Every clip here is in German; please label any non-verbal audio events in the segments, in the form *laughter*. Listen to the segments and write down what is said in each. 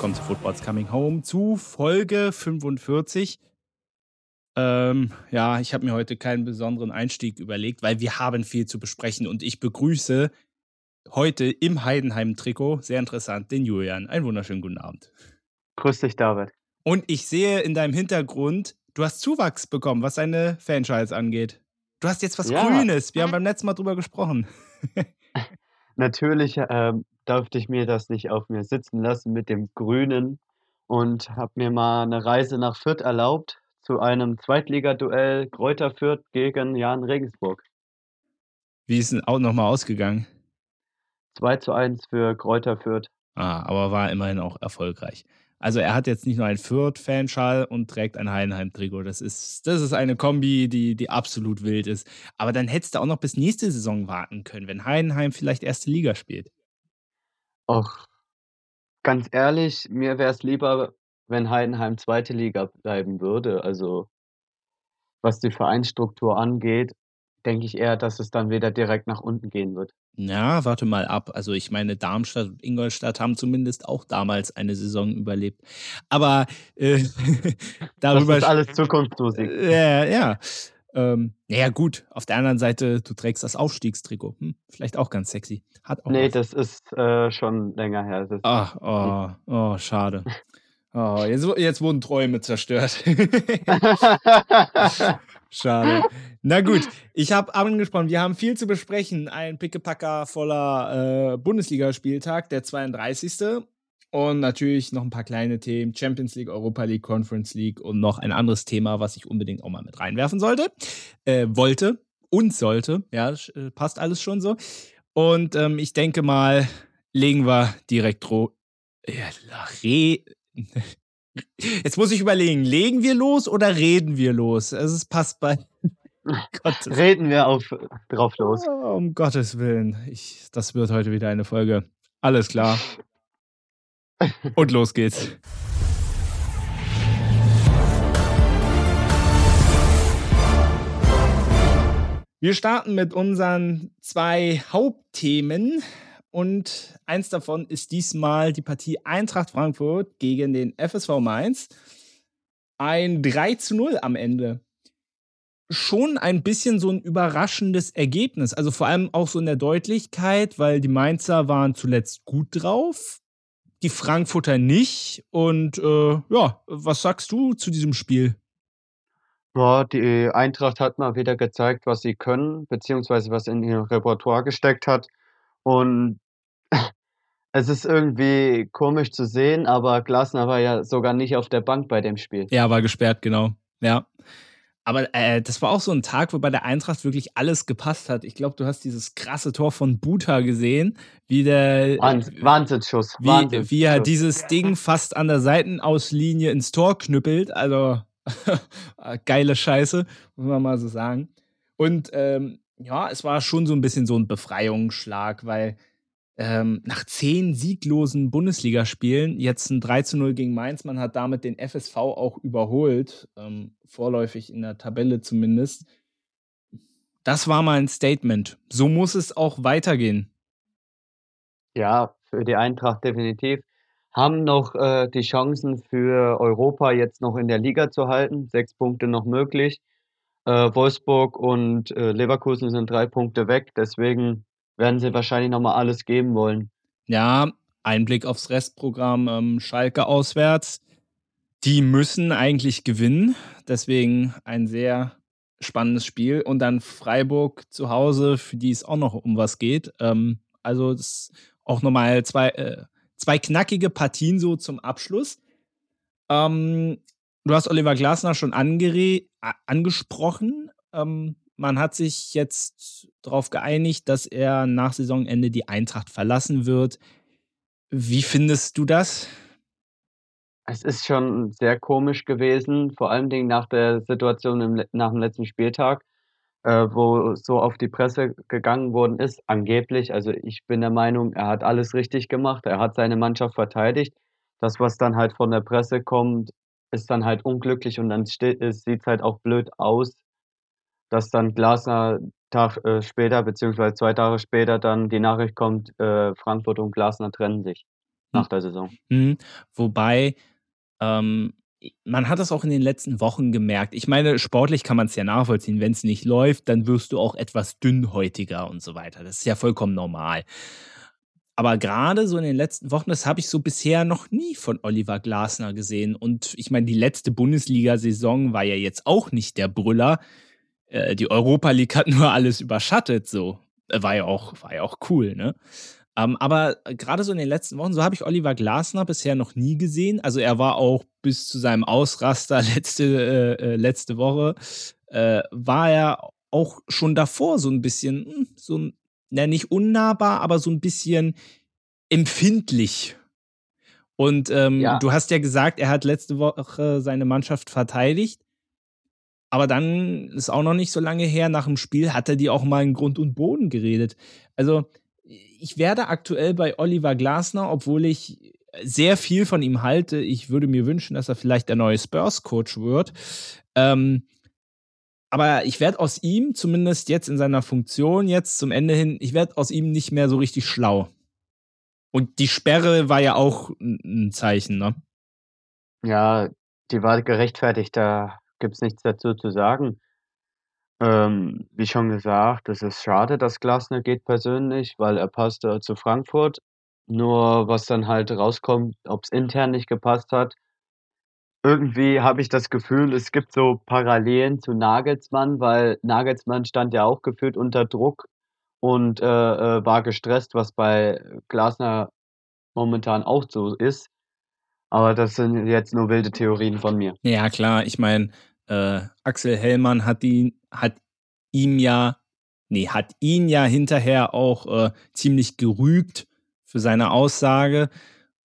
willkommen zu Football's Coming Home zu Folge 45. Ähm, ja, ich habe mir heute keinen besonderen Einstieg überlegt, weil wir haben viel zu besprechen und ich begrüße heute im Heidenheim-Trikot, sehr interessant, den Julian. Einen wunderschönen guten Abend. Grüß dich, David. Und ich sehe in deinem Hintergrund, du hast Zuwachs bekommen, was deine Franchise angeht. Du hast jetzt was ja. Grünes. Wir haben beim letzten Mal drüber gesprochen. *laughs* Natürlich ähm, durfte ich mir das nicht auf mir sitzen lassen mit dem Grünen und habe mir mal eine Reise nach Fürth erlaubt zu einem Zweitligaduell Kräuter Fürth gegen Jan Regensburg. Wie ist es auch nochmal ausgegangen? 2 zu 1 für Kräuter Fürth. Ah, aber war immerhin auch erfolgreich. Also er hat jetzt nicht nur einen Fürth-Fanschal und trägt ein Heidenheim-Trikot. Das ist, das ist eine Kombi, die, die absolut wild ist. Aber dann hättest du auch noch bis nächste Saison warten können, wenn Heidenheim vielleicht erste Liga spielt. Och, ganz ehrlich, mir wäre es lieber, wenn Heidenheim zweite Liga bleiben würde. Also was die Vereinsstruktur angeht, denke ich eher, dass es dann wieder direkt nach unten gehen wird. Ja, warte mal ab. Also ich meine, Darmstadt und Ingolstadt haben zumindest auch damals eine Saison überlebt. Aber äh, *laughs* darüber. Das ist alles Zukunftsmusik. Äh, ja. Ähm, naja, gut. Auf der anderen Seite, du trägst das Aufstiegstrikot. Hm, vielleicht auch ganz sexy. Hat auch nee, was. das ist äh, schon länger her. Ach, oh, oh, schade. *laughs* Oh, jetzt, jetzt wurden Träume zerstört. *laughs* Schade. *laughs* Na gut, ich habe angesprochen, wir haben viel zu besprechen. Ein Pickepacker voller äh, Bundesligaspieltag, der 32. Und natürlich noch ein paar kleine Themen: Champions League, Europa League, Conference League und noch ein anderes Thema, was ich unbedingt auch mal mit reinwerfen sollte. Äh, wollte und sollte. Ja, äh, passt alles schon so. Und ähm, ich denke mal, legen wir direkt ro ja, re *laughs* Jetzt muss ich überlegen, legen wir los oder reden wir los? Also es passt bei. *laughs* Reden wir auf, drauf los. Oh, um Gottes Willen. Ich, das wird heute wieder eine Folge. Alles klar. *laughs* Und los geht's. Wir starten mit unseren zwei Hauptthemen. Und eins davon ist diesmal die Partie Eintracht Frankfurt gegen den FSV Mainz. Ein 3 zu 0 am Ende. Schon ein bisschen so ein überraschendes Ergebnis. Also vor allem auch so in der Deutlichkeit, weil die Mainzer waren zuletzt gut drauf, die Frankfurter nicht. Und äh, ja, was sagst du zu diesem Spiel? Ja, die Eintracht hat mal wieder gezeigt, was sie können, beziehungsweise was in ihr Repertoire gesteckt hat. Und *laughs* es ist irgendwie komisch zu sehen, aber Glasner war ja sogar nicht auf der Bank bei dem Spiel. Ja, war gesperrt, genau. Ja. Aber äh, das war auch so ein Tag, wo bei der Eintracht wirklich alles gepasst hat. Ich glaube, du hast dieses krasse Tor von Buta gesehen, wie der Wahnsinnsschuss, wie, Wahnsinnsschuss. wie er dieses Ding fast an der Seitenauslinie ins Tor knüppelt. Also *laughs* geile Scheiße, muss man mal so sagen. Und ähm, ja, es war schon so ein bisschen so ein Befreiungsschlag, weil ähm, nach zehn sieglosen Bundesligaspielen jetzt ein 3 zu 0 gegen Mainz, man hat damit den FSV auch überholt, ähm, vorläufig in der Tabelle zumindest. Das war mal ein Statement. So muss es auch weitergehen. Ja, für die Eintracht definitiv. Haben noch äh, die Chancen für Europa jetzt noch in der Liga zu halten. Sechs Punkte noch möglich. Äh, Wolfsburg und äh, Leverkusen sind drei Punkte weg, deswegen werden sie wahrscheinlich nochmal alles geben wollen. Ja, ein Blick aufs Restprogramm ähm, Schalke auswärts. Die müssen eigentlich gewinnen, deswegen ein sehr spannendes Spiel. Und dann Freiburg zu Hause, für die es auch noch um was geht. Ähm, also das auch nochmal zwei, äh, zwei knackige Partien so zum Abschluss. Ähm, Du hast Oliver Glasner schon angesprochen. Ähm, man hat sich jetzt darauf geeinigt, dass er nach Saisonende die Eintracht verlassen wird. Wie findest du das? Es ist schon sehr komisch gewesen, vor allem nach der Situation im, nach dem letzten Spieltag, äh, wo so auf die Presse gegangen worden ist, angeblich. Also ich bin der Meinung, er hat alles richtig gemacht, er hat seine Mannschaft verteidigt. Das, was dann halt von der Presse kommt, ist dann halt unglücklich und dann sieht es halt auch blöd aus, dass dann Glasner Tag äh, später, beziehungsweise zwei Tage später dann die Nachricht kommt, äh, Frankfurt und Glasner trennen sich. nach der Saison. Mhm. Wobei, ähm, man hat das auch in den letzten Wochen gemerkt. Ich meine, sportlich kann man es ja nachvollziehen. Wenn es nicht läuft, dann wirst du auch etwas dünnhäutiger und so weiter. Das ist ja vollkommen normal. Aber gerade so in den letzten Wochen, das habe ich so bisher noch nie von Oliver Glasner gesehen. Und ich meine, die letzte Bundesliga-Saison war ja jetzt auch nicht der Brüller. Äh, die Europa League hat *laughs* nur alles überschattet, so. Äh, war ja auch, war ja auch cool, ne? Ähm, aber gerade so in den letzten Wochen, so habe ich Oliver Glasner bisher noch nie gesehen. Also er war auch bis zu seinem Ausraster *laughs* letzte, äh, äh, letzte Woche, äh, war er auch schon davor so ein bisschen, hm, so ein, ja, nicht unnahbar, aber so ein bisschen empfindlich. Und ähm, ja. du hast ja gesagt, er hat letzte Woche seine Mannschaft verteidigt. Aber dann ist auch noch nicht so lange her, nach dem Spiel hat er die auch mal in Grund und Boden geredet. Also ich werde aktuell bei Oliver Glasner, obwohl ich sehr viel von ihm halte. Ich würde mir wünschen, dass er vielleicht der neue Spurs-Coach wird. Ähm, aber ich werde aus ihm, zumindest jetzt in seiner Funktion, jetzt zum Ende hin, ich werde aus ihm nicht mehr so richtig schlau. Und die Sperre war ja auch ein Zeichen, ne? Ja, die war gerechtfertigt, da gibt es nichts dazu zu sagen. Ähm, wie schon gesagt, es ist schade, dass Glasner geht persönlich, weil er passte zu Frankfurt. Nur was dann halt rauskommt, ob es intern nicht gepasst hat. Irgendwie habe ich das Gefühl, es gibt so Parallelen zu Nagelsmann, weil Nagelsmann stand ja auch gefühlt unter Druck und, äh, äh, war gestresst, was bei Glasner momentan auch so ist. Aber das sind jetzt nur wilde Theorien von mir. Ja, klar. Ich meine, äh, Axel Hellmann hat ihn, hat ihm ja, nee, hat ihn ja hinterher auch äh, ziemlich gerügt für seine Aussage.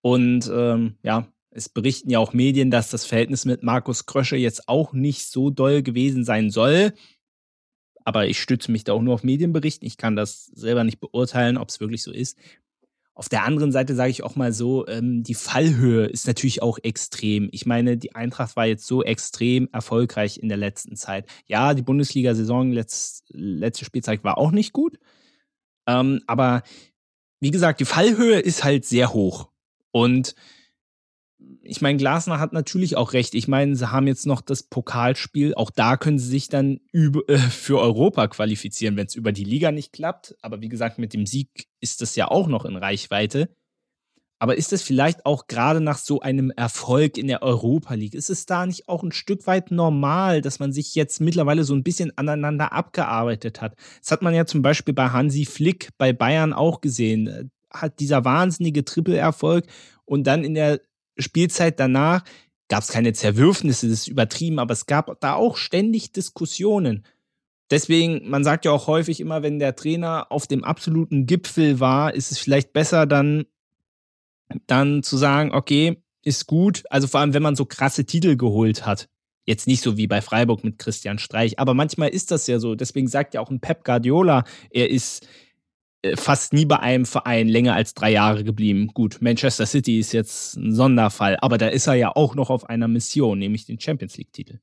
Und ähm, ja, es berichten ja auch Medien, dass das Verhältnis mit Markus Krösche jetzt auch nicht so doll gewesen sein soll. Aber ich stütze mich da auch nur auf Medienberichten. Ich kann das selber nicht beurteilen, ob es wirklich so ist. Auf der anderen Seite sage ich auch mal so, ähm, die Fallhöhe ist natürlich auch extrem. Ich meine, die Eintracht war jetzt so extrem erfolgreich in der letzten Zeit. Ja, die Bundesliga-Saison, letzt, letzte Spielzeit war auch nicht gut. Ähm, aber wie gesagt, die Fallhöhe ist halt sehr hoch. Und ich meine, Glasner hat natürlich auch recht. Ich meine, sie haben jetzt noch das Pokalspiel. Auch da können sie sich dann über, äh, für Europa qualifizieren, wenn es über die Liga nicht klappt. Aber wie gesagt, mit dem Sieg ist das ja auch noch in Reichweite. Aber ist es vielleicht auch gerade nach so einem Erfolg in der Europa League, ist es da nicht auch ein Stück weit normal, dass man sich jetzt mittlerweile so ein bisschen aneinander abgearbeitet hat? Das hat man ja zum Beispiel bei Hansi Flick bei Bayern auch gesehen. Hat dieser wahnsinnige Triple-Erfolg und dann in der Spielzeit danach gab es keine Zerwürfnisse, das ist übertrieben, aber es gab da auch ständig Diskussionen. Deswegen, man sagt ja auch häufig immer, wenn der Trainer auf dem absoluten Gipfel war, ist es vielleicht besser, dann, dann zu sagen, okay, ist gut. Also vor allem, wenn man so krasse Titel geholt hat. Jetzt nicht so wie bei Freiburg mit Christian Streich, aber manchmal ist das ja so. Deswegen sagt ja auch ein Pep Guardiola, er ist fast nie bei einem Verein länger als drei Jahre geblieben. Gut, Manchester City ist jetzt ein Sonderfall, aber da ist er ja auch noch auf einer Mission, nämlich den Champions League-Titel.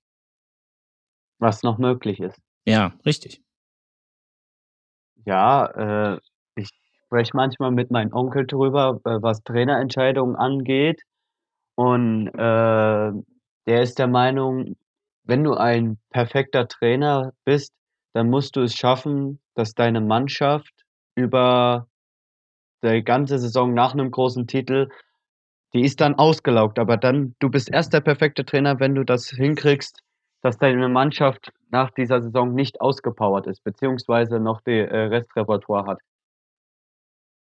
Was noch möglich ist. Ja, richtig. Ja, äh, ich spreche manchmal mit meinem Onkel drüber, äh, was Trainerentscheidungen angeht. Und äh, der ist der Meinung, wenn du ein perfekter Trainer bist, dann musst du es schaffen, dass deine Mannschaft über die ganze Saison nach einem großen Titel, die ist dann ausgelaugt. Aber dann, du bist erst der perfekte Trainer, wenn du das hinkriegst, dass deine Mannschaft nach dieser Saison nicht ausgepowert ist, beziehungsweise noch die äh, Restrepertoire hat.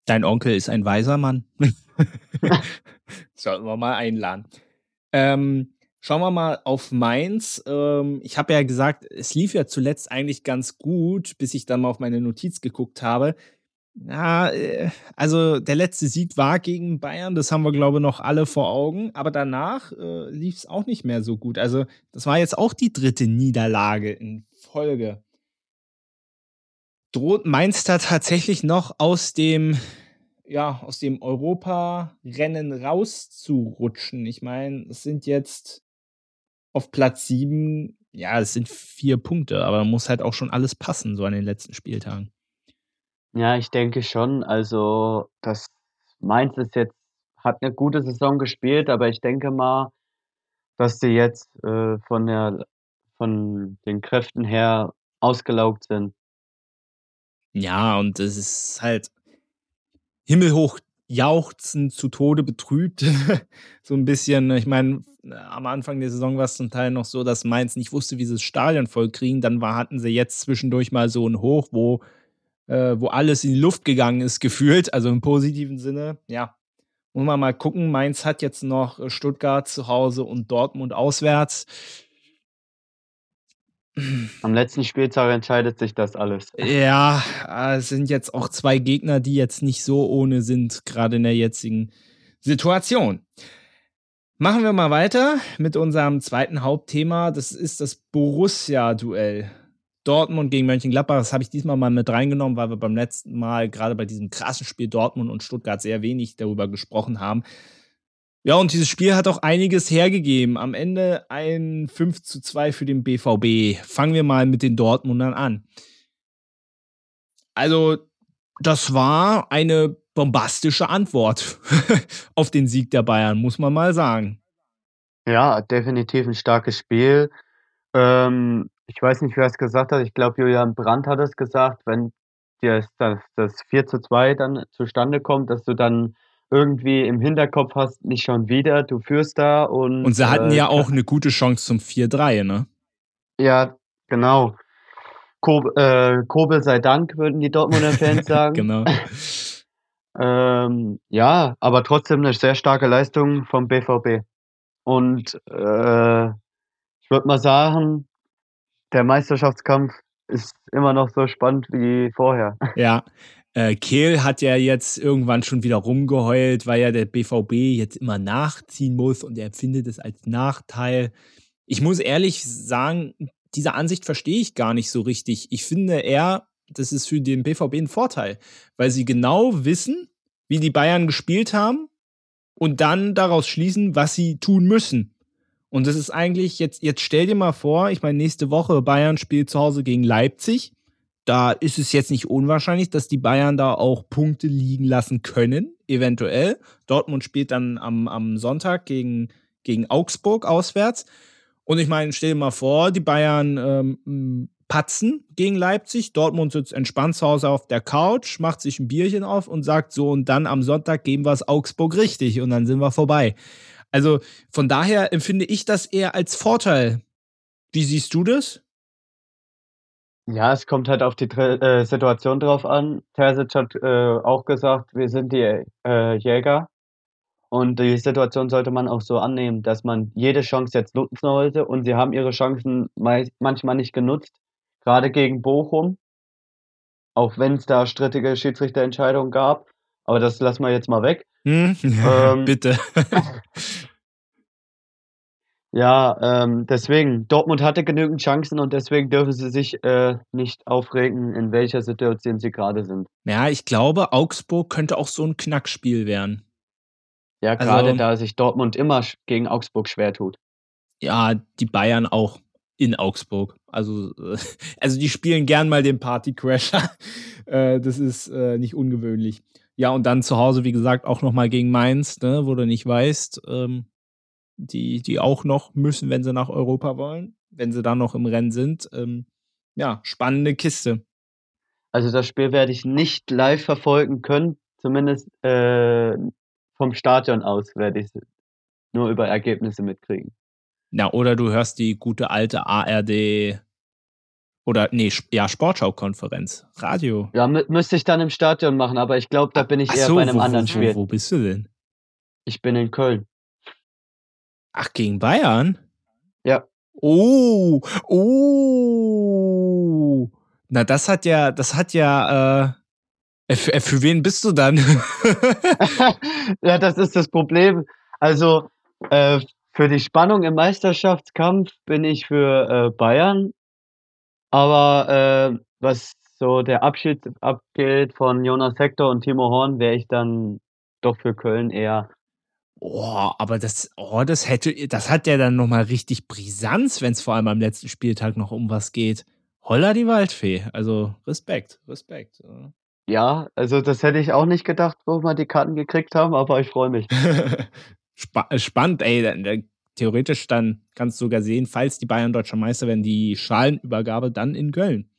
Dein Onkel ist ein weiser Mann. *laughs* *laughs* Sollten wir mal einladen. Ähm, Schauen wir mal auf Mainz. Ähm, ich habe ja gesagt, es lief ja zuletzt eigentlich ganz gut, bis ich dann mal auf meine Notiz geguckt habe. Ja, äh, also der letzte Sieg war gegen Bayern, das haben wir, glaube ich, noch alle vor Augen. Aber danach äh, lief es auch nicht mehr so gut. Also, das war jetzt auch die dritte Niederlage in Folge. Droht Mainz da tatsächlich noch aus dem ja, aus dem Europa-Rennen rauszurutschen. Ich meine, es sind jetzt auf Platz 7, ja, es sind vier Punkte, aber muss halt auch schon alles passen, so an den letzten Spieltagen. Ja, ich denke schon. Also, das Mainz ist jetzt hat eine gute Saison gespielt, aber ich denke mal, dass sie jetzt äh, von, der, von den Kräften her ausgelaugt sind. Ja, und es ist halt himmelhoch jauchzend zu Tode betrübt. *laughs* so ein bisschen, ich meine, am Anfang der Saison war es zum Teil noch so, dass Mainz nicht wusste, wie sie das Stadion voll kriegen. Dann war, hatten sie jetzt zwischendurch mal so ein Hoch, wo, äh, wo alles in die Luft gegangen ist, *laughs* gefühlt. Also im positiven Sinne. Ja, muss man mal gucken. Mainz hat jetzt noch Stuttgart zu Hause und Dortmund auswärts. Am letzten Spieltag entscheidet sich das alles. Ja, es sind jetzt auch zwei Gegner, die jetzt nicht so ohne sind, gerade in der jetzigen Situation. Machen wir mal weiter mit unserem zweiten Hauptthema. Das ist das Borussia-Duell. Dortmund gegen Mönchengladbach. Das habe ich diesmal mal mit reingenommen, weil wir beim letzten Mal gerade bei diesem krassen Spiel Dortmund und Stuttgart sehr wenig darüber gesprochen haben. Ja, und dieses Spiel hat auch einiges hergegeben. Am Ende ein 5 zu 2 für den BVB. Fangen wir mal mit den Dortmundern an. Also, das war eine bombastische Antwort *laughs* auf den Sieg der Bayern, muss man mal sagen. Ja, definitiv ein starkes Spiel. Ähm, ich weiß nicht, wer es gesagt hat. Ich glaube, Julian Brandt hat es gesagt, wenn dir das, das 4 zu 2 dann zustande kommt, dass du dann irgendwie im Hinterkopf hast, nicht schon wieder, du führst da und. Und sie hatten äh, ja auch eine gute Chance zum 4-3, ne? Ja, genau. Kob, äh, Kobel sei Dank, würden die Dortmunder Fans *laughs* sagen. genau. *laughs* ähm, ja, aber trotzdem eine sehr starke Leistung vom BVB. Und äh, ich würde mal sagen, der Meisterschaftskampf ist immer noch so spannend wie vorher. Ja, *laughs* Kehl hat ja jetzt irgendwann schon wieder rumgeheult, weil ja der BVB jetzt immer nachziehen muss und er empfindet es als Nachteil. Ich muss ehrlich sagen, diese Ansicht verstehe ich gar nicht so richtig. Ich finde eher, das ist für den BVB ein Vorteil, weil sie genau wissen, wie die Bayern gespielt haben und dann daraus schließen, was sie tun müssen. Und das ist eigentlich jetzt, jetzt stell dir mal vor, ich meine, nächste Woche Bayern spielt zu Hause gegen Leipzig da ist es jetzt nicht unwahrscheinlich, dass die Bayern da auch Punkte liegen lassen können, eventuell. Dortmund spielt dann am, am Sonntag gegen, gegen Augsburg auswärts. Und ich meine, stell dir mal vor, die Bayern ähm, patzen gegen Leipzig. Dortmund sitzt entspannt zu Hause auf der Couch, macht sich ein Bierchen auf und sagt so, und dann am Sonntag geben wir es Augsburg richtig und dann sind wir vorbei. Also von daher empfinde ich das eher als Vorteil. Wie siehst du das? Ja, es kommt halt auf die äh, Situation drauf an. Terzic hat äh, auch gesagt, wir sind die äh, Jäger. Und die Situation sollte man auch so annehmen, dass man jede Chance jetzt nutzen sollte. Und sie haben ihre Chancen manchmal nicht genutzt, gerade gegen Bochum. Auch wenn es da strittige Schiedsrichterentscheidungen gab. Aber das lassen wir jetzt mal weg. Hm? *laughs* Ähm, Bitte. *laughs* Ja, ähm, deswegen, Dortmund hatte genügend Chancen und deswegen dürfen sie sich äh, nicht aufregen, in welcher Situation sie gerade sind. Ja, ich glaube, Augsburg könnte auch so ein Knackspiel werden. Ja, gerade also, da sich Dortmund immer gegen Augsburg schwer tut. Ja, die Bayern auch in Augsburg. Also, äh, *laughs* also die spielen gern mal den Partycrasher. *laughs* äh, das ist äh, nicht ungewöhnlich. Ja, und dann zu Hause, wie gesagt, auch nochmal gegen Mainz, ne, wo du nicht weißt, ähm, die, die auch noch müssen, wenn sie nach Europa wollen, wenn sie dann noch im Rennen sind. Ähm, ja, spannende Kiste. Also das Spiel werde ich nicht live verfolgen können, zumindest äh, vom Stadion aus werde ich nur über Ergebnisse mitkriegen. Ja, oder du hörst die gute alte ARD oder nee, ja, Sportschau-Konferenz, Radio. Ja, mü müsste ich dann im Stadion machen, aber ich glaube, da bin ich Ach eher so, bei einem wo, anderen wo, Spiel. Wo bist du denn? Ich bin in Köln. Ach, gegen Bayern? Ja. Oh, oh. Na, das hat ja, das hat ja, äh, für, äh, für wen bist du dann? *laughs* ja, das ist das Problem. Also, äh, für die Spannung im Meisterschaftskampf bin ich für äh, Bayern. Aber äh, was so der Abschied abgeht von Jonas Hector und Timo Horn, wäre ich dann doch für Köln eher. Oh, aber das, oh, das hätte, das hat ja dann nochmal richtig Brisanz, wenn es vor allem am letzten Spieltag noch um was geht. Holla die Waldfee. Also Respekt, Respekt. Ja, also das hätte ich auch nicht gedacht, wo wir die Karten gekriegt haben, aber ich freue mich. *laughs* Spa äh, spannend, ey. theoretisch dann kannst du sogar sehen, falls die Bayern deutscher Meister werden, die Schalenübergabe dann in Köln.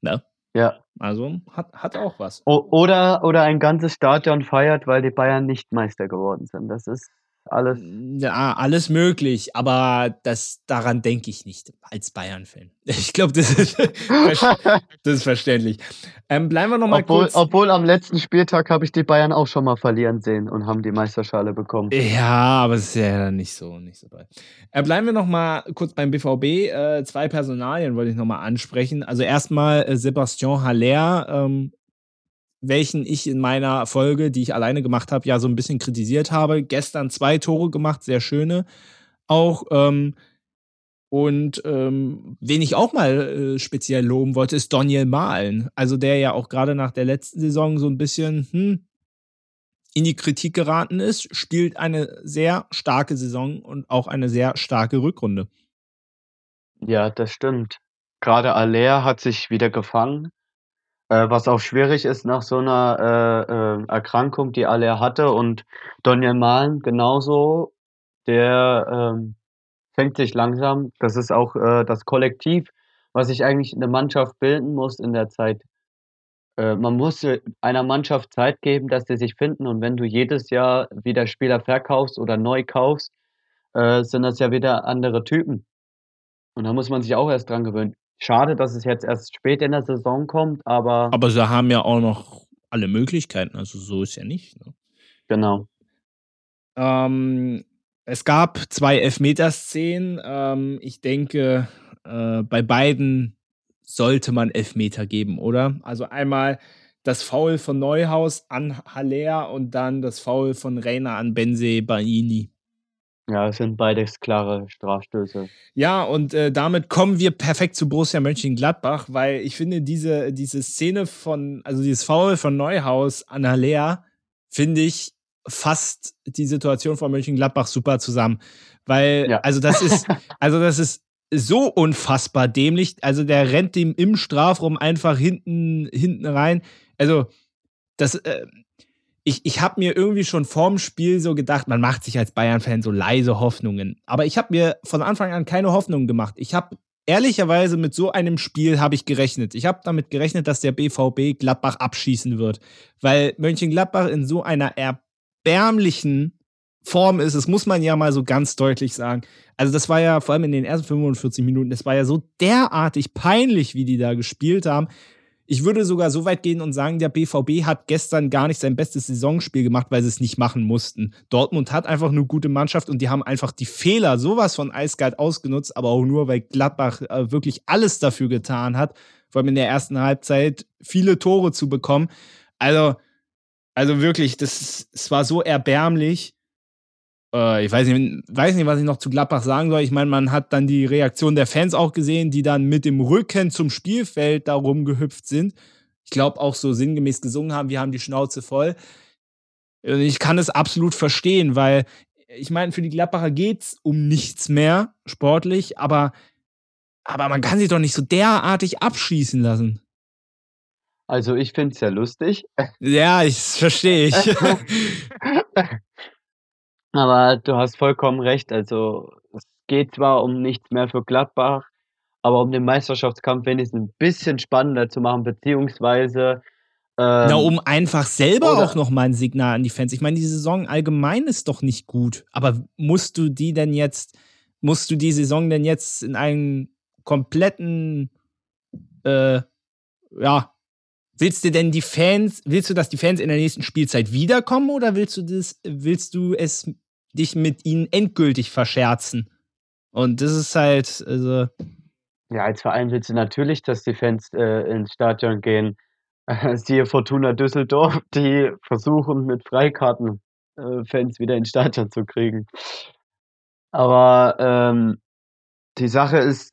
Ne? Ja. Also hat, hat auch was. O oder, oder ein ganzes Stadion feiert, weil die Bayern nicht Meister geworden sind. Das ist alles. Ja, alles möglich, aber das, daran denke ich nicht als Bayern-Fan. *laughs* Ich glaube, das, ist, *laughs* das ist verständlich. Ähm, bleiben wir nochmal obwohl, kurz. Obwohl am letzten Spieltag habe ich die Bayern auch schon mal verlieren sehen und haben die Meisterschale bekommen. Ja, aber es ist ja nicht so, nicht so doll. Äh, bleiben wir nochmal kurz beim BVB. Äh, zwei Personalien wollte ich nochmal ansprechen. Also erstmal äh, Sebastian Haller, ähm, welchen ich in meiner Folge, die ich alleine gemacht habe, ja so ein bisschen kritisiert habe. Gestern zwei Tore gemacht, sehr schöne. Auch ähm, und ähm, wen ich auch mal äh, speziell loben wollte, ist Daniel Mahlen. Also der ja auch gerade nach der letzten Saison so ein bisschen hm, in die Kritik geraten ist, spielt eine sehr starke Saison und auch eine sehr starke Rückrunde. Ja, das stimmt. Gerade Aller hat sich wieder gefangen. Äh, was auch schwierig ist nach so einer äh, äh, Erkrankung, die Aller hatte. Und Daniel Mahlen genauso, der ähm, fängt sich langsam. Das ist auch äh, das Kollektiv, was sich eigentlich eine Mannschaft bilden muss in der Zeit. Äh, man muss einer Mannschaft Zeit geben, dass sie sich finden. Und wenn du jedes Jahr wieder Spieler verkaufst oder neu kaufst, äh, sind das ja wieder andere Typen. Und da muss man sich auch erst dran gewöhnen. Schade, dass es jetzt erst spät in der Saison kommt, aber. Aber sie haben ja auch noch alle Möglichkeiten, also so ist ja nicht. Ne? Genau. Ähm, es gab zwei Elfmeterszenen. Ähm, ich denke, äh, bei beiden sollte man Elfmeter geben, oder? Also einmal das Foul von Neuhaus an Haller und dann das Foul von Reina an Benze Baini. Ja, es sind beides klare Strafstöße. Ja, und äh, damit kommen wir perfekt zu Borussia Mönchengladbach, weil ich finde, diese, diese Szene von, also dieses Foul von Neuhaus an Haller, finde ich, fasst die Situation von Mönchengladbach super zusammen. Weil, ja. also das ist, *laughs* also das ist so unfassbar dämlich. Also der rennt dem im Strafraum einfach hinten, hinten rein. Also, das, äh, ich, ich habe mir irgendwie schon vorm Spiel so gedacht, man macht sich als Bayern-Fan so leise Hoffnungen. Aber ich habe mir von Anfang an keine Hoffnungen gemacht. Ich habe ehrlicherweise mit so einem Spiel habe ich gerechnet. Ich habe damit gerechnet, dass der BVB Gladbach abschießen wird, weil Mönchengladbach in so einer erbärmlichen Form ist. Das muss man ja mal so ganz deutlich sagen. Also das war ja vor allem in den ersten 45 Minuten, das war ja so derartig peinlich, wie die da gespielt haben. Ich würde sogar so weit gehen und sagen, der BVB hat gestern gar nicht sein bestes Saisonspiel gemacht, weil sie es nicht machen mussten. Dortmund hat einfach eine gute Mannschaft und die haben einfach die Fehler sowas von eiskalt ausgenutzt, aber auch nur, weil Gladbach äh, wirklich alles dafür getan hat, vor allem in der ersten Halbzeit viele Tore zu bekommen. Also, also wirklich, das, es war so erbärmlich. Äh, ich weiß nicht, weiß nicht, was ich noch zu Gladbach sagen soll. Ich meine, man hat dann die Reaktion der Fans auch gesehen, die dann mit dem Rücken zum Spielfeld da rumgehüpft sind. Ich glaube auch so sinngemäß gesungen haben, wir haben die Schnauze voll. Und ich kann es absolut verstehen, weil ich meine, für die Gladbacher geht es um nichts mehr sportlich, aber, aber man kann sich doch nicht so derartig abschießen lassen. Also ich finde es ja lustig. Ja, ich verstehe ich. *laughs* *laughs* Aber du hast vollkommen recht. Also, es geht zwar um nichts mehr für Gladbach, aber um den Meisterschaftskampf wenigstens ein bisschen spannender zu machen, beziehungsweise ähm, Na, um einfach selber auch noch mal ein Signal an die Fans. Ich meine, die Saison allgemein ist doch nicht gut. Aber musst du die denn jetzt, musst du die Saison denn jetzt in einen kompletten, äh, ja, willst du denn die Fans, willst du, dass die Fans in der nächsten Spielzeit wiederkommen oder willst du das, willst du es dich mit ihnen endgültig verscherzen. Und das ist halt, also. Ja, als Verein willst du natürlich, dass die Fans äh, ins Stadion gehen. *laughs* Siehe Fortuna Düsseldorf, die versuchen mit Freikarten äh, Fans wieder ins Stadion zu kriegen. Aber ähm, die Sache ist,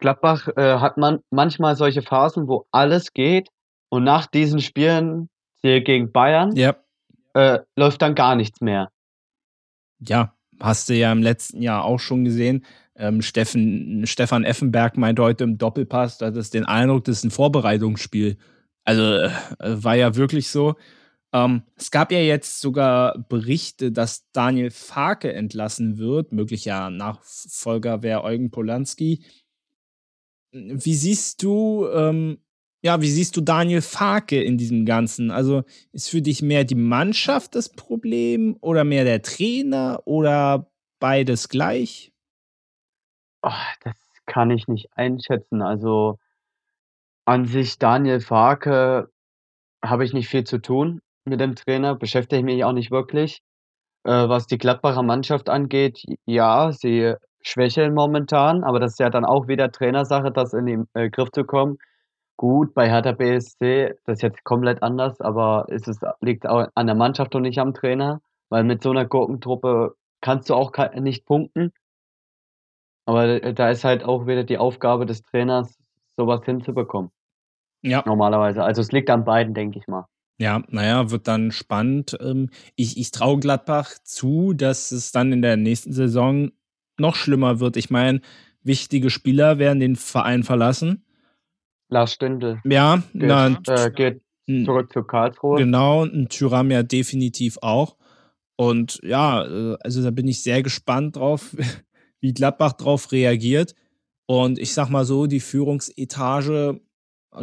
Gladbach äh, hat man manchmal solche Phasen, wo alles geht und nach diesen Spielen hier gegen Bayern yep. äh, läuft dann gar nichts mehr ja, hast du ja im letzten Jahr auch schon gesehen. Ähm, Steffen, Stefan Effenberg meint heute im Doppelpass, dass es den Eindruck, das ist ein Vorbereitungsspiel. Also äh, war ja wirklich so. Ähm, es gab ja jetzt sogar Berichte, dass Daniel Farke entlassen wird. Möglicher Nachfolger wäre Eugen Polanski. Wie siehst du, ähm, ja, wie siehst du Daniel Farke in diesem Ganzen? Also ist für dich mehr die Mannschaft das Problem oder mehr der Trainer oder beides gleich? Oh, das kann ich nicht einschätzen. Also an sich Daniel Farke habe ich nicht viel zu tun mit dem Trainer, beschäftige ich mich auch nicht wirklich. Äh, was die Gladbacher Mannschaft angeht, ja, sie schwächeln momentan, aber das ist ja dann auch wieder Trainersache, das in den äh, Griff zu kommen. Gut, bei Hertha BSC, das ist jetzt komplett anders, aber ist es liegt auch an der Mannschaft und nicht am Trainer, weil mit so einer Gurkentruppe kannst du auch nicht punkten. Aber da ist halt auch wieder die Aufgabe des Trainers, sowas hinzubekommen. Ja. Normalerweise. Also es liegt an beiden, denke ich mal. Ja, naja, wird dann spannend. Ähm, ich, ich traue Gladbach zu, dass es dann in der nächsten Saison noch schlimmer wird. Ich meine, wichtige Spieler werden den Verein verlassen. Lars Stindl. Ja, geht, na, äh, geht zurück zu Karlsruhe. Genau, und Tyram ja definitiv auch. Und ja, äh, also da bin ich sehr gespannt drauf, *laughs* wie Gladbach drauf reagiert. Und ich sag mal so, die Führungsetage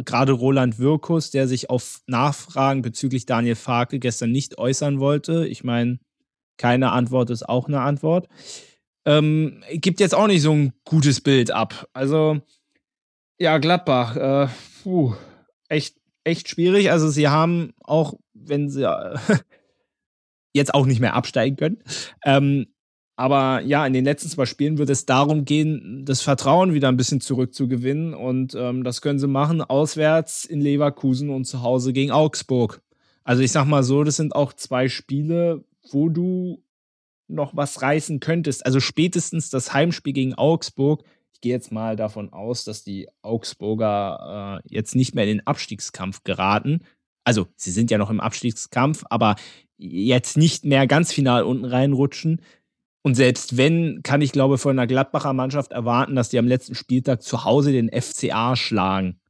gerade Roland Wirkus, der sich auf Nachfragen bezüglich Daniel Farke gestern nicht äußern wollte. Ich meine, keine Antwort ist auch eine Antwort. Ähm, gibt jetzt auch nicht so ein gutes Bild ab. Also, ja, Gladbach, äh, puh, echt, echt schwierig. Also, sie haben auch, wenn sie äh, *laughs* jetzt auch nicht mehr absteigen können, ähm, aber ja, in den letzten zwei Spielen wird es darum gehen, das Vertrauen wieder ein bisschen zurückzugewinnen. Und ähm, das können sie machen, auswärts in Leverkusen und zu Hause gegen Augsburg. Also ich sag mal so, das sind auch zwei Spiele, wo du noch was reißen könntest. Also spätestens das Heimspiel gegen Augsburg. Ich gehe jetzt mal davon aus, dass die Augsburger äh, jetzt nicht mehr in den Abstiegskampf geraten. Also sie sind ja noch im Abstiegskampf, aber jetzt nicht mehr ganz final unten reinrutschen. Und selbst wenn, kann ich glaube von einer Gladbacher Mannschaft erwarten, dass die am letzten Spieltag zu Hause den FCA schlagen.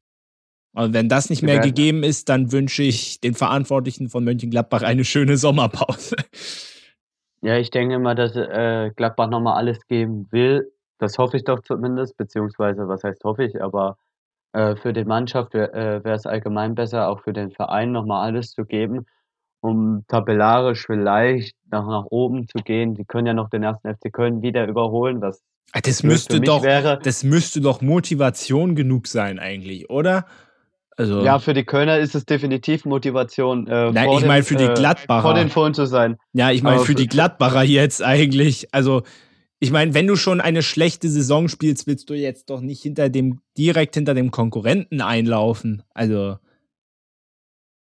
Und wenn das nicht mehr gegeben ist, dann wünsche ich den Verantwortlichen von Mönchengladbach eine schöne Sommerpause. Ja, ich denke mal, dass äh, Gladbach nochmal alles geben will. Das hoffe ich doch zumindest, beziehungsweise was heißt hoffe ich, aber äh, für die Mannschaft wäre äh, es allgemein besser, auch für den Verein nochmal alles zu geben um tabellarisch vielleicht nach, nach oben zu gehen. Sie können ja noch den ersten FC Köln wieder überholen, was ah, das müsste doch, wäre. das müsste doch Motivation genug sein eigentlich, oder? Also, ja, für die Kölner ist es definitiv Motivation. Äh, Nein, ich meine für die äh, Gladbacher. vor den Fohlen zu sein. Ja, ich meine für die Gladbacher jetzt eigentlich. Also, ich meine, wenn du schon eine schlechte Saison spielst, willst du jetzt doch nicht hinter dem, direkt hinter dem Konkurrenten einlaufen. Also.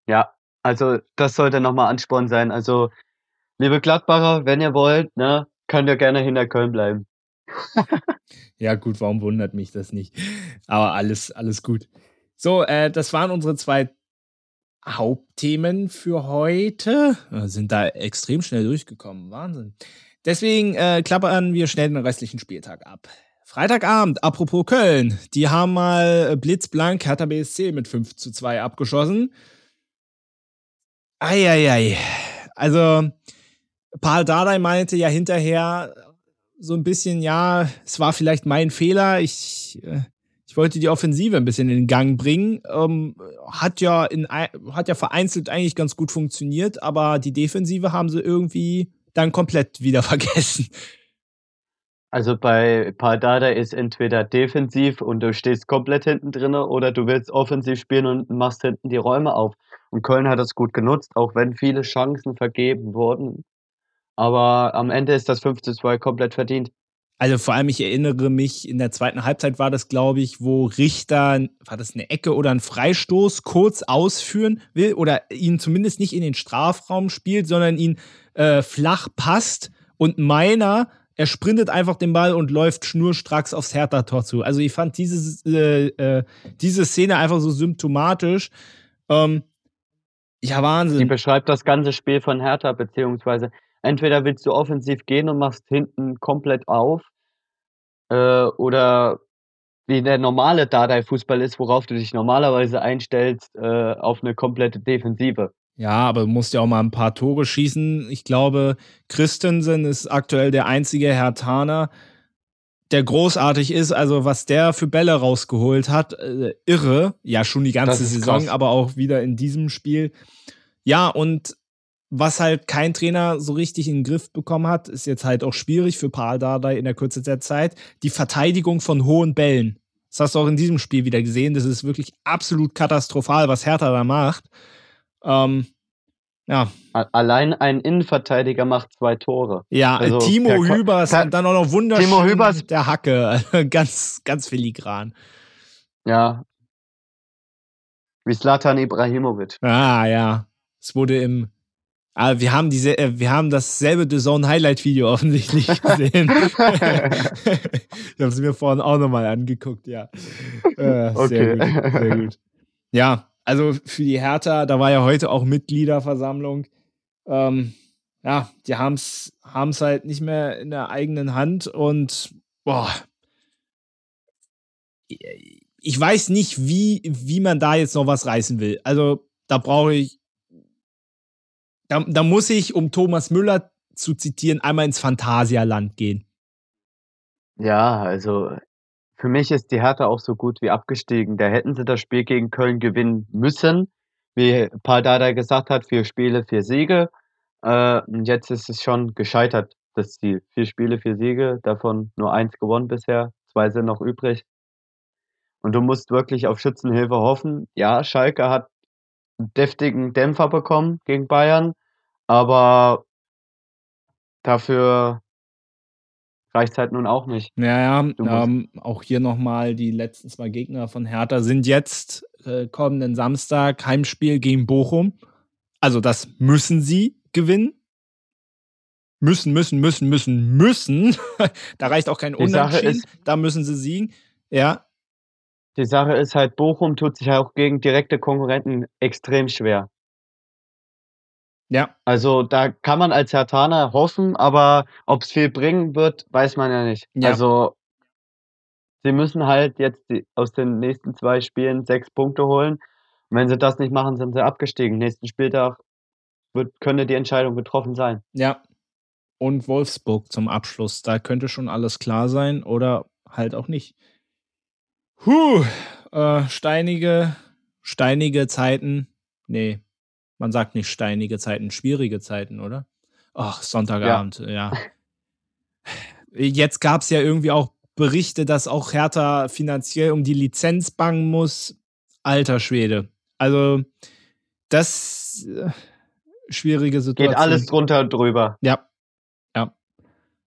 Ja, also, das sollte nochmal Ansporn sein. Also, liebe Gladbacher, wenn ihr wollt, ne, könnt ihr gerne hinter Köln bleiben. *laughs* ja, gut, warum wundert mich das nicht? Aber alles, alles gut. So, äh, das waren unsere zwei Hauptthemen für heute. Wir sind da extrem schnell durchgekommen. Wahnsinn. Deswegen äh, klappern wir schnell den restlichen Spieltag ab. Freitagabend, apropos Köln, die haben mal blitzblank Hertha BSC mit 5 zu 2 abgeschossen. Eieiei. Also, Paul Dardai meinte ja hinterher so ein bisschen, ja, es war vielleicht mein Fehler. Ich, äh, ich wollte die Offensive ein bisschen in Gang bringen. Ähm, hat, ja in, hat ja vereinzelt eigentlich ganz gut funktioniert, aber die Defensive haben sie irgendwie dann komplett wieder *laughs* vergessen. Also bei Pardada ist entweder defensiv und du stehst komplett hinten drin oder du willst offensiv spielen und machst hinten die Räume auf. Und Köln hat das gut genutzt, auch wenn viele Chancen vergeben wurden. Aber am Ende ist das 5 zu 2 komplett verdient. Also vor allem, ich erinnere mich, in der zweiten Halbzeit war das, glaube ich, wo Richter, war das eine Ecke oder ein Freistoß kurz ausführen will oder ihn zumindest nicht in den Strafraum spielt, sondern ihn äh, flach passt und meiner er sprintet einfach den Ball und läuft schnurstracks aufs Hertha-Tor zu. Also ich fand diese, äh, äh, diese Szene einfach so symptomatisch. Ähm, ja, Wahnsinn. Die beschreibt das ganze Spiel von Hertha, beziehungsweise entweder willst du offensiv gehen und machst hinten komplett auf, äh, oder wie der normale Dardai-Fußball ist, worauf du dich normalerweise einstellst, äh, auf eine komplette Defensive. Ja, aber du musst ja auch mal ein paar Tore schießen. Ich glaube, Christensen ist aktuell der einzige Herr Hertaner, der großartig ist. Also, was der für Bälle rausgeholt hat, äh, irre. Ja, schon die ganze Saison, krass. aber auch wieder in diesem Spiel. Ja, und was halt kein Trainer so richtig in den Griff bekommen hat, ist jetzt halt auch schwierig für Paul Dardai in der Kürze der Zeit, die Verteidigung von hohen Bällen. Das hast du auch in diesem Spiel wieder gesehen. Das ist wirklich absolut katastrophal, was Hertha da macht. Ähm, ja. Allein ein Innenverteidiger macht zwei Tore. Ja, also, Timo Hübers und dann auch noch wunderschön Timo Hübers der Hacke. ganz, ganz filigran. Ja. Wie Slatan Ibrahimovic. Ah, ja. Es wurde im aber ah, wir haben diese, äh, wir haben dasselbe The Zone Highlight Video *laughs* offensichtlich gesehen. *laughs* ich habe es mir vorhin auch nochmal angeguckt, ja. Äh, okay. Sehr gut, sehr gut. Ja, also für die Hertha, da war ja heute auch Mitgliederversammlung. Ähm, ja, die haben es halt nicht mehr in der eigenen Hand und boah, ich weiß nicht, wie, wie man da jetzt noch was reißen will. Also da brauche ich da, da muss ich, um Thomas Müller zu zitieren, einmal ins Phantasialand gehen. Ja, also für mich ist die Hertha auch so gut wie abgestiegen. Da hätten sie das Spiel gegen Köln gewinnen müssen. Wie Paul Dada gesagt hat, vier Spiele, vier Siege. Äh, und jetzt ist es schon gescheitert, das Ziel. Vier Spiele, vier Siege, davon nur eins gewonnen bisher, zwei sind noch übrig. Und du musst wirklich auf Schützenhilfe hoffen. Ja, Schalke hat deftigen Dämpfer bekommen gegen Bayern, aber dafür reicht es halt nun auch nicht. Ja, ja, ähm, auch hier nochmal die letzten zwei Gegner von Hertha sind jetzt äh, kommenden Samstag Heimspiel gegen Bochum. Also das müssen sie gewinnen. Müssen, müssen, müssen, müssen, müssen. *laughs* da reicht auch kein Unentschieden. Da müssen sie siegen. Ja, die Sache ist halt, Bochum tut sich auch gegen direkte Konkurrenten extrem schwer. Ja. Also da kann man als Hertaner hoffen, aber ob es viel bringen wird, weiß man ja nicht. Ja. Also sie müssen halt jetzt die, aus den nächsten zwei Spielen sechs Punkte holen. Und wenn sie das nicht machen, sind sie abgestiegen. Nächsten Spieltag wird, könnte die Entscheidung getroffen sein. Ja. Und Wolfsburg zum Abschluss. Da könnte schon alles klar sein oder halt auch nicht. Huh, äh, steinige, steinige Zeiten. Nee, man sagt nicht steinige Zeiten, schwierige Zeiten, oder? Ach, Sonntagabend, ja. ja. *laughs* Jetzt gab es ja irgendwie auch Berichte, dass auch Hertha finanziell um die Lizenz bangen muss. Alter Schwede. Also, das äh, schwierige Situation. Geht alles drunter und drüber. Ja. Ja.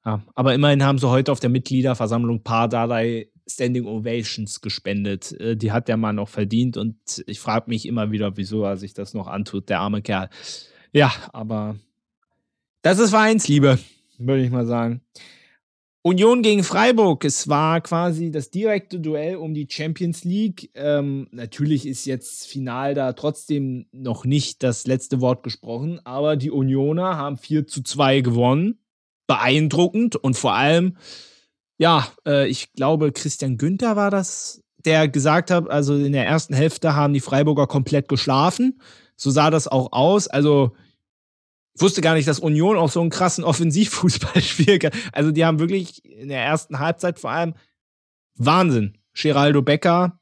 ja. Aber immerhin haben sie heute auf der Mitgliederversammlung Pardadei Standing Ovations gespendet. Äh, die hat der Mann auch verdient und ich frage mich immer wieder, wieso er sich das noch antut, der arme Kerl. Ja, aber das ist Vereinsliebe, würde ich mal sagen. Union gegen Freiburg. Es war quasi das direkte Duell um die Champions League. Ähm, natürlich ist jetzt final da trotzdem noch nicht das letzte Wort gesprochen, aber die Unioner haben 4 zu 2 gewonnen. Beeindruckend und vor allem ja, äh, ich glaube, Christian Günther war das, der gesagt hat, also in der ersten Hälfte haben die Freiburger komplett geschlafen. So sah das auch aus. Also, ich wusste gar nicht, dass Union auch so einen krassen *laughs* Offensivfußball kann. Also, die haben wirklich in der ersten Halbzeit vor allem Wahnsinn. Geraldo Becker,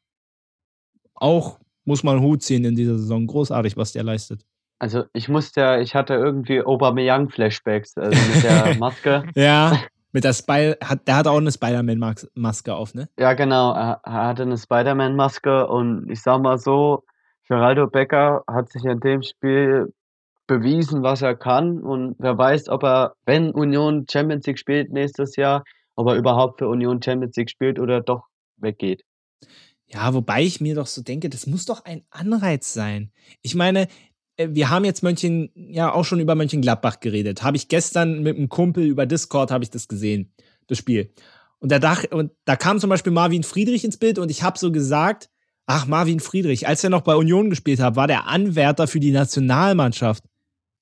auch muss man Hut ziehen in dieser Saison. Großartig, was der leistet. Also ich musste, ich hatte irgendwie Aubameyang-Flashbacks also mit der *laughs* Maske. ja, mit der Spy hat, der hat auch eine Spider-Man-Maske auf, ne? Ja, genau. Er, er hatte eine Spider-Man-Maske und ich sag mal so, Geraldo Becker hat sich in dem Spiel bewiesen, was er kann. Und wer weiß, ob er, wenn Union Champions League spielt nächstes Jahr, ob er überhaupt für Union Champions League spielt oder doch weggeht. Ja, wobei ich mir doch so denke, das muss doch ein Anreiz sein. Ich meine, wir haben jetzt Mönchen, ja auch schon über Mönchengladbach geredet. Habe ich gestern mit einem Kumpel über Discord habe ich das gesehen, das Spiel. Und da, und da kam zum Beispiel Marvin Friedrich ins Bild und ich habe so gesagt, ach Marvin Friedrich, als er noch bei Union gespielt hat, war der Anwärter für die Nationalmannschaft.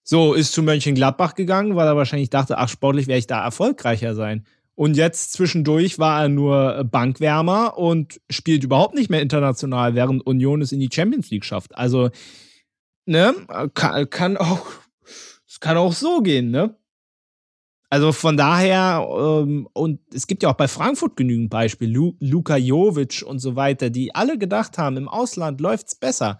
So, ist zu Mönchengladbach gegangen, weil er wahrscheinlich dachte, ach, sportlich werde ich da erfolgreicher sein. Und jetzt zwischendurch war er nur Bankwärmer und spielt überhaupt nicht mehr international, während Union es in die Champions League schafft. Also, ne, kann, kann auch, es kann auch so gehen, ne? Also von daher, ähm, und es gibt ja auch bei Frankfurt genügend Beispiele, Lu Luka Jovic und so weiter, die alle gedacht haben, im Ausland läuft's besser.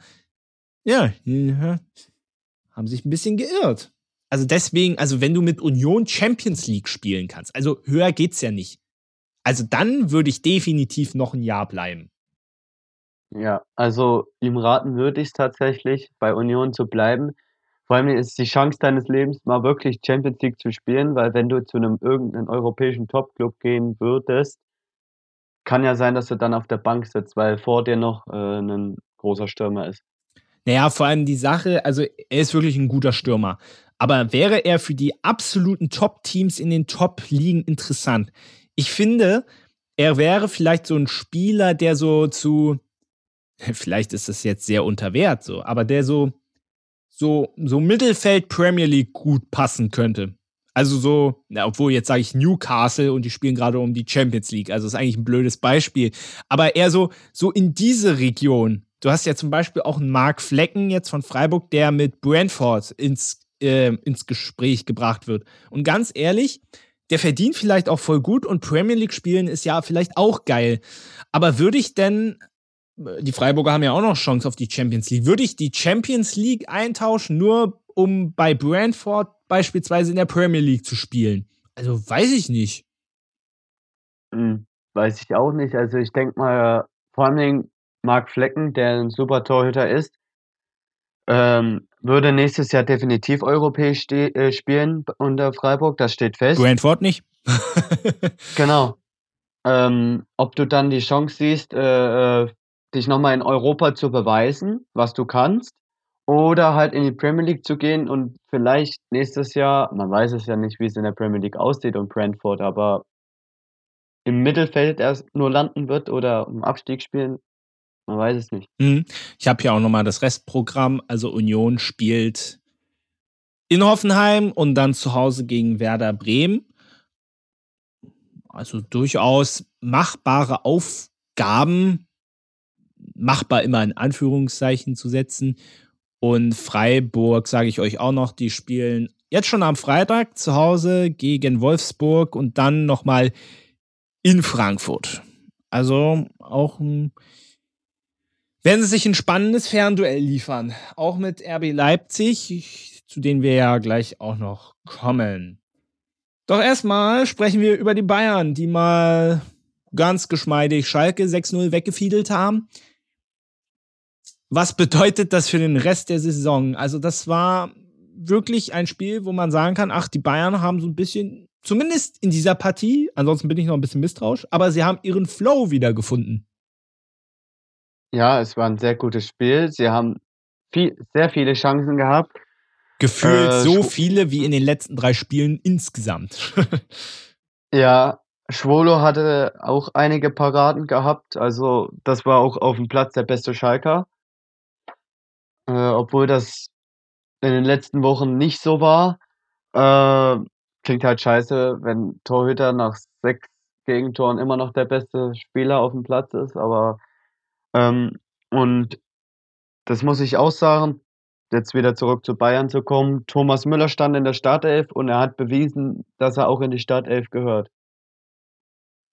Ja, haben sich ein bisschen geirrt. Also deswegen, also wenn du mit Union Champions League spielen kannst, also höher geht's ja nicht. Also dann würde ich definitiv noch ein Jahr bleiben. Ja, also ihm raten würde ich es tatsächlich, bei Union zu bleiben. Vor allem ist die Chance deines Lebens, mal wirklich Champions League zu spielen, weil wenn du zu einem irgendeinen europäischen Topclub gehen würdest, kann ja sein, dass du dann auf der Bank sitzt, weil vor dir noch äh, ein großer Stürmer ist. Naja, vor allem die Sache, also er ist wirklich ein guter Stürmer. Aber wäre er für die absoluten Top-Teams in den Top-Ligen interessant? Ich finde, er wäre vielleicht so ein Spieler, der so zu, *laughs* vielleicht ist das jetzt sehr unterwert so, aber der so so, so Mittelfeld Premier League gut passen könnte. Also so, na, obwohl jetzt sage ich Newcastle und die spielen gerade um die Champions League. Also ist eigentlich ein blödes Beispiel. Aber eher so, so in diese Region. Du hast ja zum Beispiel auch einen Mark Flecken jetzt von Freiburg, der mit Brentford ins, äh, ins Gespräch gebracht wird. Und ganz ehrlich, der verdient vielleicht auch voll gut und Premier League spielen ist ja vielleicht auch geil. Aber würde ich denn die Freiburger haben ja auch noch Chance auf die Champions League. Würde ich die Champions League eintauschen, nur um bei Brentford beispielsweise in der Premier League zu spielen? Also weiß ich nicht. Hm, weiß ich auch nicht. Also ich denke mal, vor allem Marc Flecken, der ein super Torhüter ist, ähm, würde nächstes Jahr definitiv europäisch äh, spielen unter Freiburg, das steht fest. Brentford nicht. genau. Ähm, ob du dann die Chance siehst, äh, äh dich nochmal in Europa zu beweisen, was du kannst, oder halt in die Premier League zu gehen und vielleicht nächstes Jahr, man weiß es ja nicht, wie es in der Premier League aussieht und Brentford, aber im Mittelfeld erst nur landen wird oder im Abstieg spielen, man weiß es nicht. Mhm. Ich habe hier auch nochmal das Restprogramm. Also Union spielt in Hoffenheim und dann zu Hause gegen Werder Bremen. Also durchaus machbare Aufgaben machbar immer in Anführungszeichen zu setzen. Und Freiburg, sage ich euch auch noch, die spielen jetzt schon am Freitag zu Hause gegen Wolfsburg und dann nochmal in Frankfurt. Also auch ein, werden sie sich ein spannendes Fernduell liefern. Auch mit RB Leipzig, zu denen wir ja gleich auch noch kommen. Doch erstmal sprechen wir über die Bayern, die mal ganz geschmeidig Schalke 6-0 weggefiedelt haben was bedeutet das für den Rest der Saison? Also das war wirklich ein Spiel, wo man sagen kann, ach, die Bayern haben so ein bisschen, zumindest in dieser Partie, ansonsten bin ich noch ein bisschen misstrauisch, aber sie haben ihren Flow wiedergefunden. Ja, es war ein sehr gutes Spiel. Sie haben viel, sehr viele Chancen gehabt. Gefühlt äh, so viele wie in den letzten drei Spielen insgesamt. *laughs* ja, Schwolo hatte auch einige Paraden gehabt. Also, das war auch auf dem Platz der beste Schalker. Äh, obwohl das in den letzten Wochen nicht so war. Äh, klingt halt scheiße, wenn Torhüter nach sechs Gegentoren immer noch der beste Spieler auf dem Platz ist, aber ähm, und das muss ich auch sagen, jetzt wieder zurück zu Bayern zu kommen. Thomas Müller stand in der Startelf und er hat bewiesen, dass er auch in die Startelf gehört.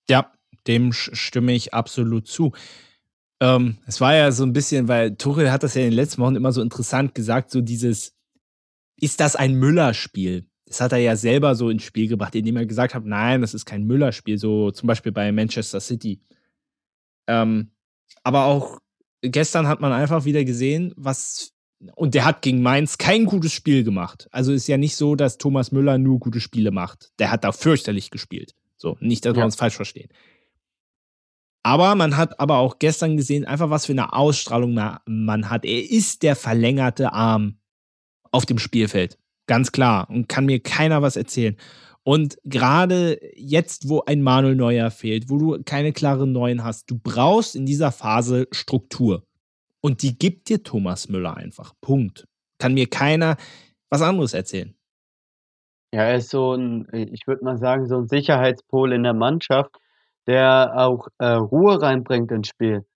Ja, dem stimme ich absolut zu. Ähm, es war ja so ein bisschen, weil Tuchel hat das ja in den letzten Wochen immer so interessant gesagt, so dieses, ist das ein Müller-Spiel? Das hat er ja selber so ins Spiel gebracht, indem er gesagt hat, nein, das ist kein Müller-Spiel, so zum Beispiel bei Manchester City. Ähm, aber auch gestern hat man einfach wieder gesehen, was und der hat gegen Mainz kein gutes Spiel gemacht. Also ist ja nicht so, dass Thomas Müller nur gute Spiele macht. Der hat da fürchterlich gespielt. So, nicht, dass wir uns falsch verstehen. Aber man hat aber auch gestern gesehen, einfach was für eine Ausstrahlung man hat. Er ist der verlängerte Arm auf dem Spielfeld. Ganz klar. Und kann mir keiner was erzählen. Und gerade jetzt, wo ein Manuel Neuer fehlt, wo du keine klaren Neuen hast, du brauchst in dieser Phase Struktur. Und die gibt dir Thomas Müller einfach. Punkt. Kann mir keiner was anderes erzählen. Ja, er ist so 'n i ich würde mal sagen, so 'n Sicherheitspol in der Mannschaft, der auch, äh, Ruhe reinbringt ins Spiel.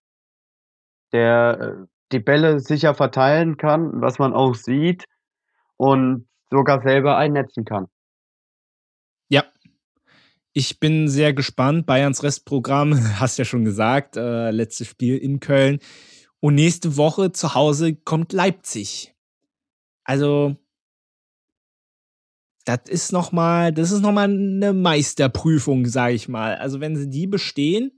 Der, äh, die Bälle sicher verteilen kann, was man auch sieht und sogar selber einnetzen kann. Ja. Ich bin sehr gespannt. Bayerns Restprogramm, *laughs* hast ja schon gesagt, äh, letztes Spiel in Köln. Und nächste Woche zu Hause kommt Leipzig. Also das ist noch mal das ist noch mal 'ne Meisterprüfung, sage ich mal. Also, wenn sie die bestehen,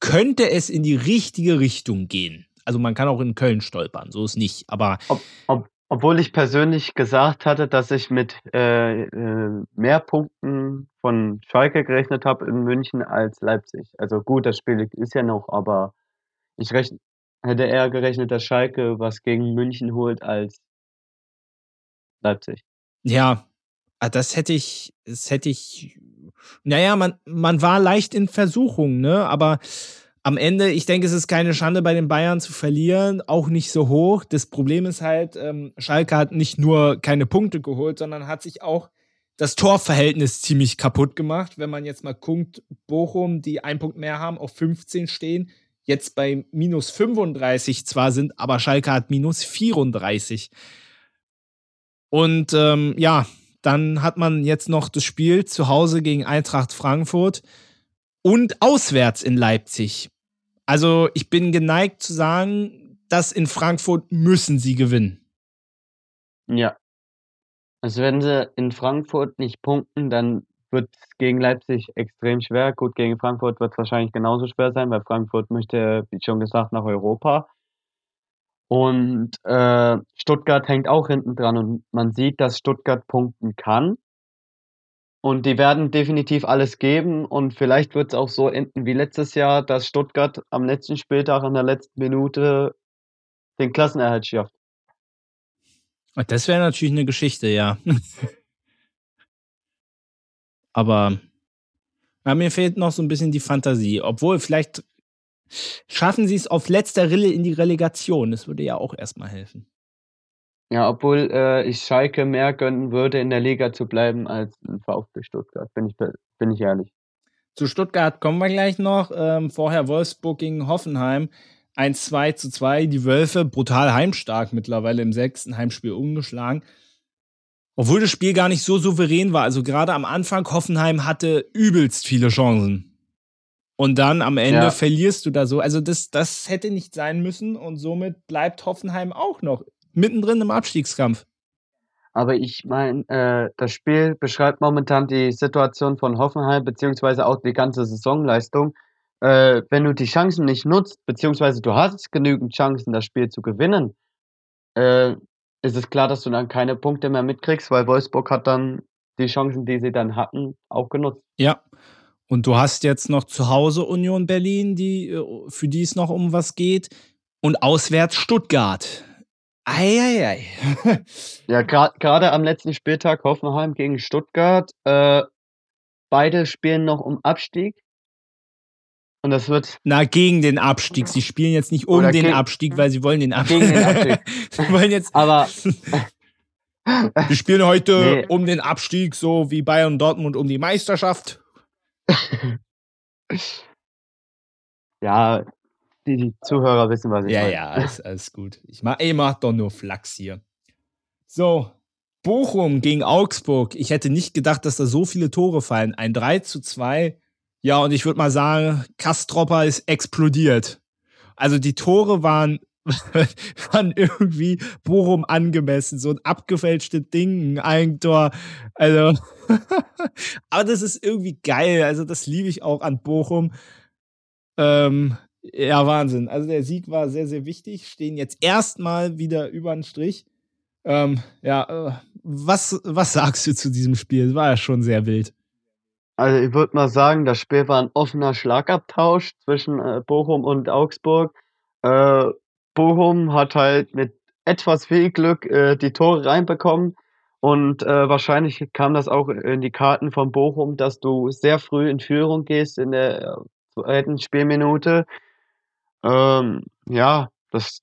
könnte es in die richtige Richtung gehen. Also, man kann auch in Köln stolpern, so ist nicht, aber Ob ob obwohl ich persönlich gesagt hatte, dass ich mit, äh, äh, mehr Punkten von Schalke gerechnet habe in München als Leipzig. Also gut, das Spiel ist ja noch, aber ich rechn hätte eher gerechnet, dass Schalke was gegen München holt als Leipzig. Ja, ah, das hätte ich das hätte ich na ja, man man war leicht in Versuchung, ne? Aber am Ende ich denke, es ist keine Schande, bei den Bayern zu verlieren, auch nicht so hoch. Das Problem ist halt, ähm, Schalke hat nicht nur keine Punkte geholt, sondern hat sich auch das Torverhältnis ziemlich kaputtgemacht. Wenn man jetzt mal guckt, Bochum, die 1 Punkt mehr haben, auf 15 stehen, jetzt bei -35 zwar sind, aber Schalke hat -34. Und, ähm, ja, dann hat man jetzt noch das Spiel zu Hause gegen Eintracht Frankfurt und auswärts in Leipzig. Also, ich bin geneigt zu sagen, das in Frankfurt müssen sie gewinnen. Ja. Also, wenn sie in Frankfurt nicht punkten, dann wird's gegen Leipzig extrem schwer. Gut, gegen Frankfurt wird's wahrscheinlich genauso schwer sein, weil Frankfurt möchte, wie schon gesagt, nach Europa. Und, äh, Stuttgart hängt auch hinten dran und man sieht, dass Stuttgart punkten kann. Und die werden definitiv alles geben und vielleicht wird's auch so enden wie letztes Jahr, dass Stuttgart am letzten Spieltag in der letzten Minute den Klassenerhalt schafft. Ah, das wäre natürlich 'ne Geschichte, ja. *laughs* Aber ja, mir fehlt noch so 'n bisschen die Fantasie. Obwohl, vielleicht schaffen sie's auf letzter Rille in die Relegation. Das würde ja auch erst mal helfen. Ja, obwohl, äh, ich Schalke mehr gönnen würde, in der Liga zu bleiben als 'n VfB Stuttgart, bin ich bin ich ehrlich. Zu Stuttgart kommen wir gleich noch. Ähm, vorher Wolfsburg gegen Hoffenheim, ein 2:2. Die Wölfe brutal heimstark mittlerweile im 6. Heimspiel ungeschlagen. Obwohl das Spiel gar nicht so souverän war. Also, grade am Anfang, Hoffenheim hatte übelst viele Chancen. Und dann am Ende Ja. verlierst du da so. Also, das das hätte nicht sein müssen und somit bleibt Hoffenheim auch noch mittendrin im Abstiegskampf. Aber ich meine, äh, das Spiel beschreibt momentan die Situation von Hoffenheim beziehungsweise auch die ganze Saisonleistung. Äh, wenn du die Chancen nicht nutzt, beziehungsweise du hast genügend Chancen, das Spiel zu gewinnen, äh, ist es klar, dass du dann keine Punkte mehr mitkriegst, weil Wolfsburg hat dann die Chancen, die sie dann hatten, auch genutzt. Ja. Und du hast jetzt noch zu Hause Union Berlin, die äh, für die es noch um was geht und auswärts Stuttgart. Ei, ei, ei. Ja, gra grade am letzten Spieltag Hoffenheim gegen Stuttgart. Äh, beide spielen noch um Abstieg. Und das wird Na, gegen den Abstieg. Sie spielen jetzt nicht um den Abstieg, weil sie wollen den Abstieg. Gegen den Abstieg. *laughs* Sie wollen jetzt Aber *laughs* Wir spielen heute Ne. um den Abstieg, so wie Bayern und Dortmund um die Meisterschaft. *laughs* Ja, die die Zuhörer wissen, was ich Ja, meine. ja, alles alles gut. Ich mache ich mache doch nur Flachs hier. So, Bochum gegen Augsburg. Ich hätte nicht gedacht, dass da so viele Tore fallen. Ein 3:2. Ja, und ich würde mal sagen, Kastropper ist explodiert. Also, die Tore waren *laughs* waren irgendwie Bochum angemessen. So 'n abgefälschtes Ding, 'n Eigentor. Also *laughs* aber das ist irgendwie geil. Also, das liebe ich auch an Bochum. Ähm, ja, Wahnsinn. Also, der Sieg war sehr, sehr wichtig. Stehen jetzt erst mal wieder übern Strich. Ähm, ja, äh, was was sagst du zu diesem Spiel? War ja schon sehr wild. Also, ich würde mal sagen, das Spiel war 'n offener Schlagabtausch zwischen, äh, Bochum und Augsburg. Äh, Bochum hat halt mit etwas viel Glück, äh, die Tore reinbekommen und, äh, wahrscheinlich kam das auch in die Karten von Bochum, dass du sehr früh in Führung gehst in der 2. Spielminute. Ähm, ja, das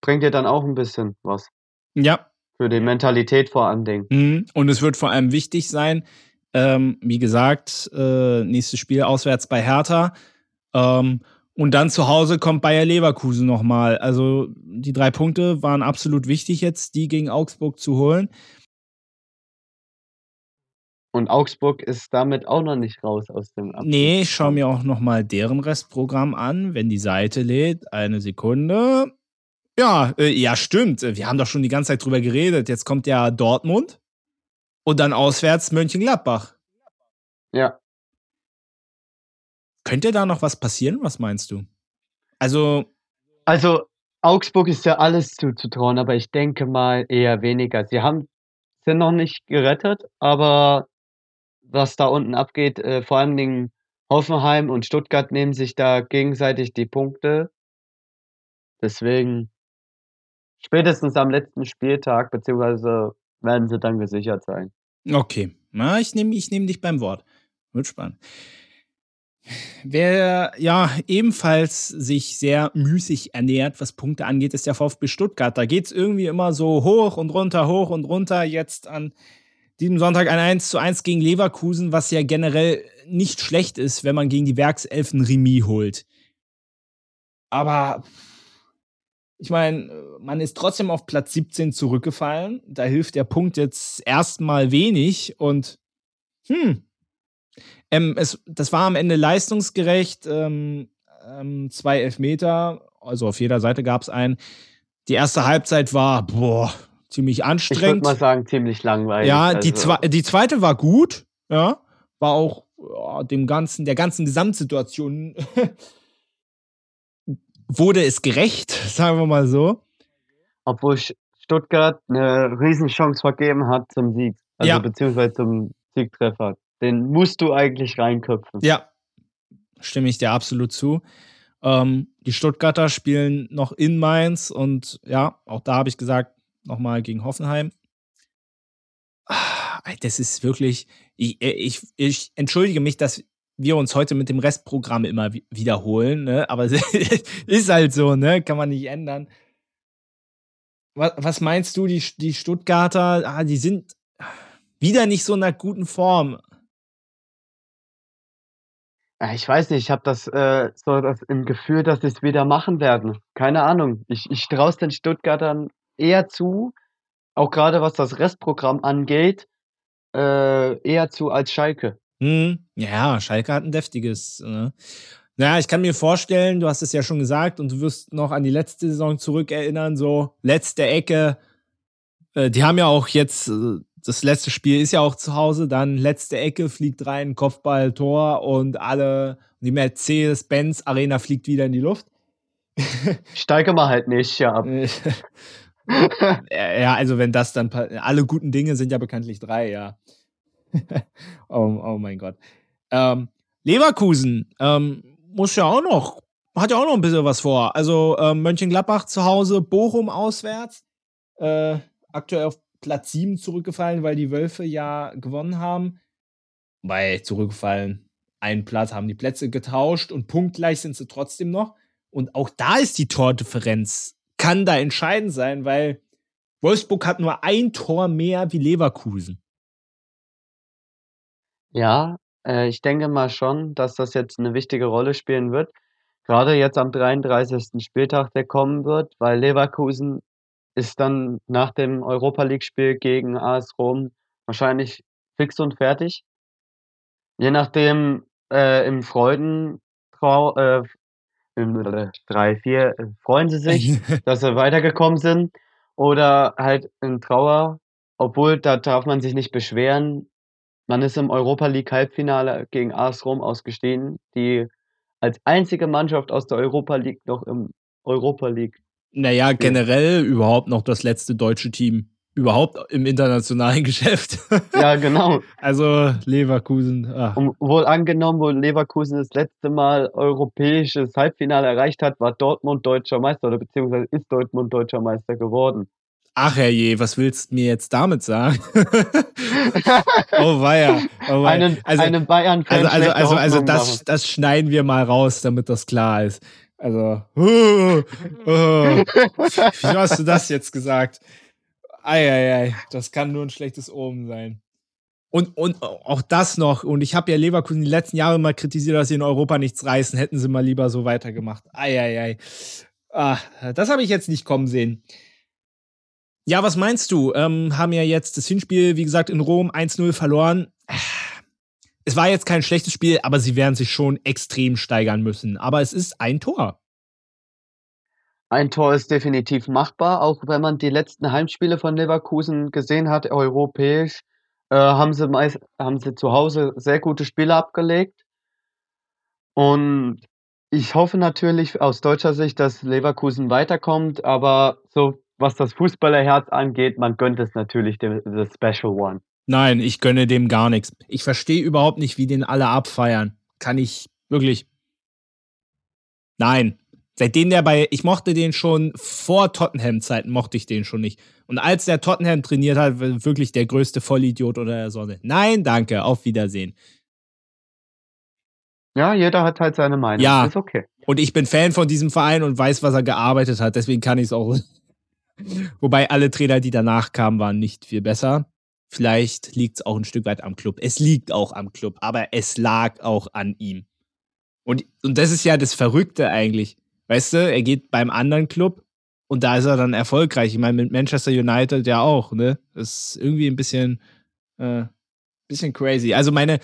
bringt dir dann auch 'n bisschen was. Ja, Für die Mentalität vor allem Dingen. Mhm. Und es wird vor allem wichtig sein, ähm, wie gesagt, äh, nächstes Spiel auswärts bei Hertha. Ähm, und dann zu Hause kommt Bayer Leverkusen nochmal. Also die drei Punkte waren absolut wichtig jetzt, die gegen Augsburg zu holen. Und Augsburg ist damit auch noch nicht raus aus dem Abschluss. Nee, ich schaue mir auch nochmal deren Restprogramm an, wenn die Seite lädt. Eine Sekunde. Ja, äh, ja, stimmt. Wir haben doch schon die ganze Zeit drüber geredet. Jetzt kommt ja Dortmund und dann auswärts Mönchengladbach. Ja. Könnte da noch was passieren? Was meinst du? Also. Also, Augsburg ist ja alles zuzutrauen, aber ich denke mal eher weniger. Sie haben, sind noch nicht gerettet, aber was da unten abgeht. Äh, vor allen Dingen Hoffenheim und Stuttgart nehmen sich da gegenseitig die Punkte. Deswegen spätestens am letzten Spieltag, beziehungsweise werden sie dann gesichert sein. Okay, na, ich nehme ich nehm dich beim Wort. Wird spannend. Wer ja ebenfalls sich sehr müßig ernährt, was Punkte angeht, ist der VfB Stuttgart. Da geht es irgendwie immer so hoch und runter, hoch und runter. Jetzt an diesem Sonntag ein 1 zu 1 gegen Leverkusen, was ja generell nicht schlecht ist, wenn man gegen die Werkselfen Remis holt. Aber ich meine, man ist trotzdem auf Platz 17 zurückgefallen. Da hilft der Punkt jetzt erstmal wenig und hm. Ähm, es, das war am Ende leistungsgerecht. Ähm, ähm, zwei Elfmeter, also auf jeder Seite gab es einen. Die erste Halbzeit war, boah, ziemlich anstrengend. Ich würde mal sagen, ziemlich langweilig. Ja, also. die, zwe die zweite war gut, ja, war auch ja, dem ganzen, der ganzen Gesamtsituation *laughs* wurde es gerecht, *laughs* sagen wir mal so. Obwohl Stuttgart eine Riesenchance vergeben hat zum Sieg, also ja. beziehungsweise zum Siegtreffer. Den musst du eigentlich reinköpfen. Ja, stimme ich dir absolut zu. Ähm, die Stuttgarter spielen noch in Mainz und ja, auch da habe ich gesagt, nochmal gegen Hoffenheim. Ah, das ist wirklich, ich, ich, ich entschuldige mich, dass wir uns heute mit dem Restprogramm immer wiederholen, ne? aber *laughs* ist halt so, ne? kann man nicht ändern. Was, was meinst du, die, die Stuttgarter, ah, die sind wieder nicht so in einer guten Form. Ich weiß nicht, ich habe das äh, so das im Gefühl, dass sie es wieder machen werden. Keine Ahnung. Ich, ich traue es den Stuttgartern eher zu, auch gerade was das Restprogramm angeht, äh, eher zu als Schalke. Hm, ja, Schalke hat ein deftiges. Ne? Naja, ich kann mir vorstellen, du hast es ja schon gesagt und du wirst noch an die letzte Saison zurückerinnern, so letzte Ecke. Äh, die haben ja auch jetzt, äh, das letzte Spiel ist ja auch zu Hause, dann letzte Ecke fliegt rein, Kopfball, Tor und alle, die Mercedes-Benz Arena fliegt wieder in die Luft. Steige mal halt nicht, *laughs* ja. ja, also wenn das dann alle guten Dinge sind ja bekanntlich drei, ja. *laughs* oh, oh, mein Gott. Ähm, Leverkusen ähm, muss ja auch noch, hat ja auch noch ein bisschen was vor. Also ähm, Mönchengladbach zu Hause, Bochum auswärts. Äh, aktuell auf Platz 7 zurückgefallen, weil die Wölfe ja gewonnen haben. Weil zurückgefallen, einen Platz haben die Plätze getauscht und punktgleich sind sie trotzdem noch. Und auch da ist die Tordifferenz kann da entscheidend sein, weil Wolfsburg hat nur ein Tor mehr wie Leverkusen. Ja, äh, ich denke mal schon, dass das jetzt eine wichtige Rolle spielen wird. Gerade jetzt am 33. Spieltag, der kommen wird, weil Leverkusen ist dann nach dem Europa League-Spiel gegen AS Rom wahrscheinlich fix und fertig. Je nachdem, äh, im Freudentrau äh, 3, 4 äh, freuen sie sich, *laughs* dass sie weitergekommen sind oder halt in Trauer, obwohl da darf man sich nicht beschweren. Man ist im Europa League Halbfinale gegen AS Rom ausgestiegen, die als einzige Mannschaft aus der Europa League noch im Europa League. Naja, generell überhaupt noch das letzte deutsche Team überhaupt im internationalen *laughs* Geschäft. Ja, genau. also Leverkusen. Ach. Und wohl angenommen, wo Leverkusen das letzte Mal europäisches Halbfinale erreicht hat, war Dortmund deutscher Meister oder beziehungsweise ist Dortmund deutscher Meister geworden. Ach herrje, was willst du mir jetzt damit sagen? *laughs* oh weia. Oh weia. Einen, also, einen bayern Also, also, also, also das, das schneiden wir mal raus, damit das klar ist. Also, oh, *laughs* oh. wie hast du das jetzt gesagt? Eieiei, das kann nur ein schlechtes Omen sein. Und, und auch das noch, und ich habe ja Leverkusen die letzten Jahre mal kritisiert, dass sie in Europa nichts reißen, hätten sie mal lieber so weitergemacht. Eieiei. Ah, das habe ich jetzt nicht kommen sehen. Ja, was meinst du? Ähm, haben ja jetzt das Hinspiel, wie gesagt, in Rom 1-0 verloren. Es war jetzt kein schlechtes Spiel, aber sie werden sich schon extrem steigern müssen. Aber es ist ein Tor. Ein Tor ist definitiv machbar, auch wenn man die letzten Heimspiele von Leverkusen gesehen hat, europäisch, äh, haben, sie meist, haben sie zu Hause sehr gute Spiele abgelegt. Und ich hoffe natürlich aus deutscher Sicht, dass Leverkusen weiterkommt, aber so was das Fußballerherz angeht, man gönnt es natürlich dem The Special One. Nein, ich gönne dem gar nichts. Ich verstehe überhaupt nicht, wie den alle abfeiern. Kann ich wirklich. Nein, Seitdem der bei, ich mochte den schon vor Tottenham-Zeiten, mochte ich den schon nicht. Und als der Tottenham trainiert hat, war wirklich der größte Vollidiot oder der Sonne. Nein, danke, auf Wiedersehen. Ja, jeder hat halt seine Meinung. Ja, ist okay. Und ich bin Fan von diesem Verein und weiß, was er gearbeitet hat. Deswegen kann ich es auch. *laughs* Wobei alle Trainer, die danach kamen, waren nicht viel besser. Vielleicht liegt es auch ein Stück weit am Club. Es liegt auch am Club, aber es lag auch an ihm. Und, und das ist ja das Verrückte eigentlich. Weißt du, er geht beim anderen Club und da ist er dann erfolgreich. Ich meine, mit Manchester United ja auch, ne? Das ist irgendwie ein bisschen, äh, bisschen crazy. Also meine,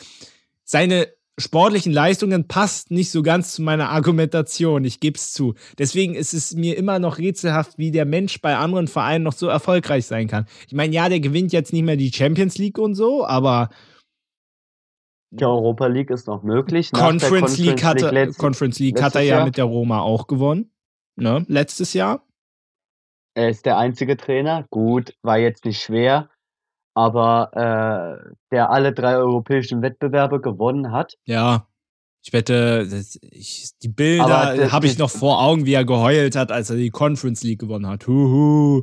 seine sportlichen Leistungen passt nicht so ganz zu meiner Argumentation. Ich gebe es zu. Deswegen ist es mir immer noch rätselhaft, wie der Mensch bei anderen Vereinen noch so erfolgreich sein kann. Ich meine, ja, der gewinnt jetzt nicht mehr die Champions League und so, aber die Europa League ist noch möglich. Conference, Conference League, hatte, League Conference League hat er ja Jahr. mit der Roma auch gewonnen. Ne? Letztes Jahr. Er ist der einzige Trainer. Gut, war jetzt nicht schwer, aber äh, der alle drei europäischen Wettbewerbe gewonnen hat. Ja. Ich wette, ich, die Bilder habe ich noch vor Augen, wie er geheult hat, als er die Conference League gewonnen hat. Huhu,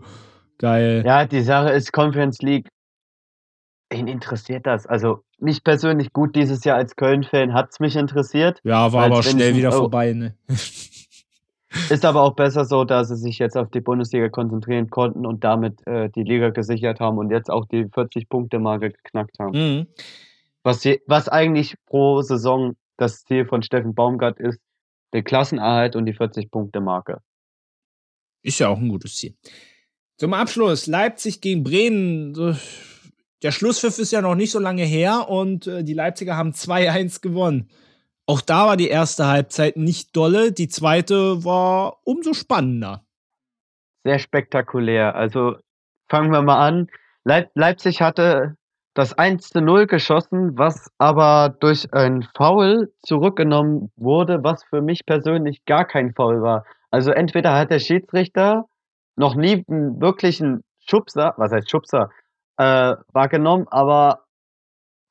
geil. Ja, die Sache ist, Conference League Wen interessiert das? Also mich persönlich gut dieses Jahr als Köln-Fan hat es mich interessiert. Ja, war aber schnell wieder vorbei. Ne? *laughs* Ist aber auch besser so, dass sie sich jetzt auf die Bundesliga konzentrieren konnten und damit äh, die Liga gesichert haben und jetzt auch die 40-Punkte-Marke geknackt haben. Mhm. Was, je, was eigentlich pro Saison das Ziel von Steffen Baumgart ist, der Klassenerhalt und die 40-Punkte-Marke. Ist ja auch ein gutes Ziel. Zum Abschluss, Leipzig gegen Bremen der Schlusspfiff ist ja noch nicht so lange her und äh, die Leipziger haben 2-1 gewonnen. Auch da war die erste Halbzeit nicht dolle, die zweite war umso spannender. Sehr spektakulär. Also fangen wir mal an. Leip Leipzig hatte das 1 0 geschossen, was aber durch ein Foul zurückgenommen wurde, was für mich persönlich gar kein Foul war. Also entweder hat der Schiedsrichter noch nie einen wirklichen Schubser, was heißt Schubser, äh, wahrgenommen, aber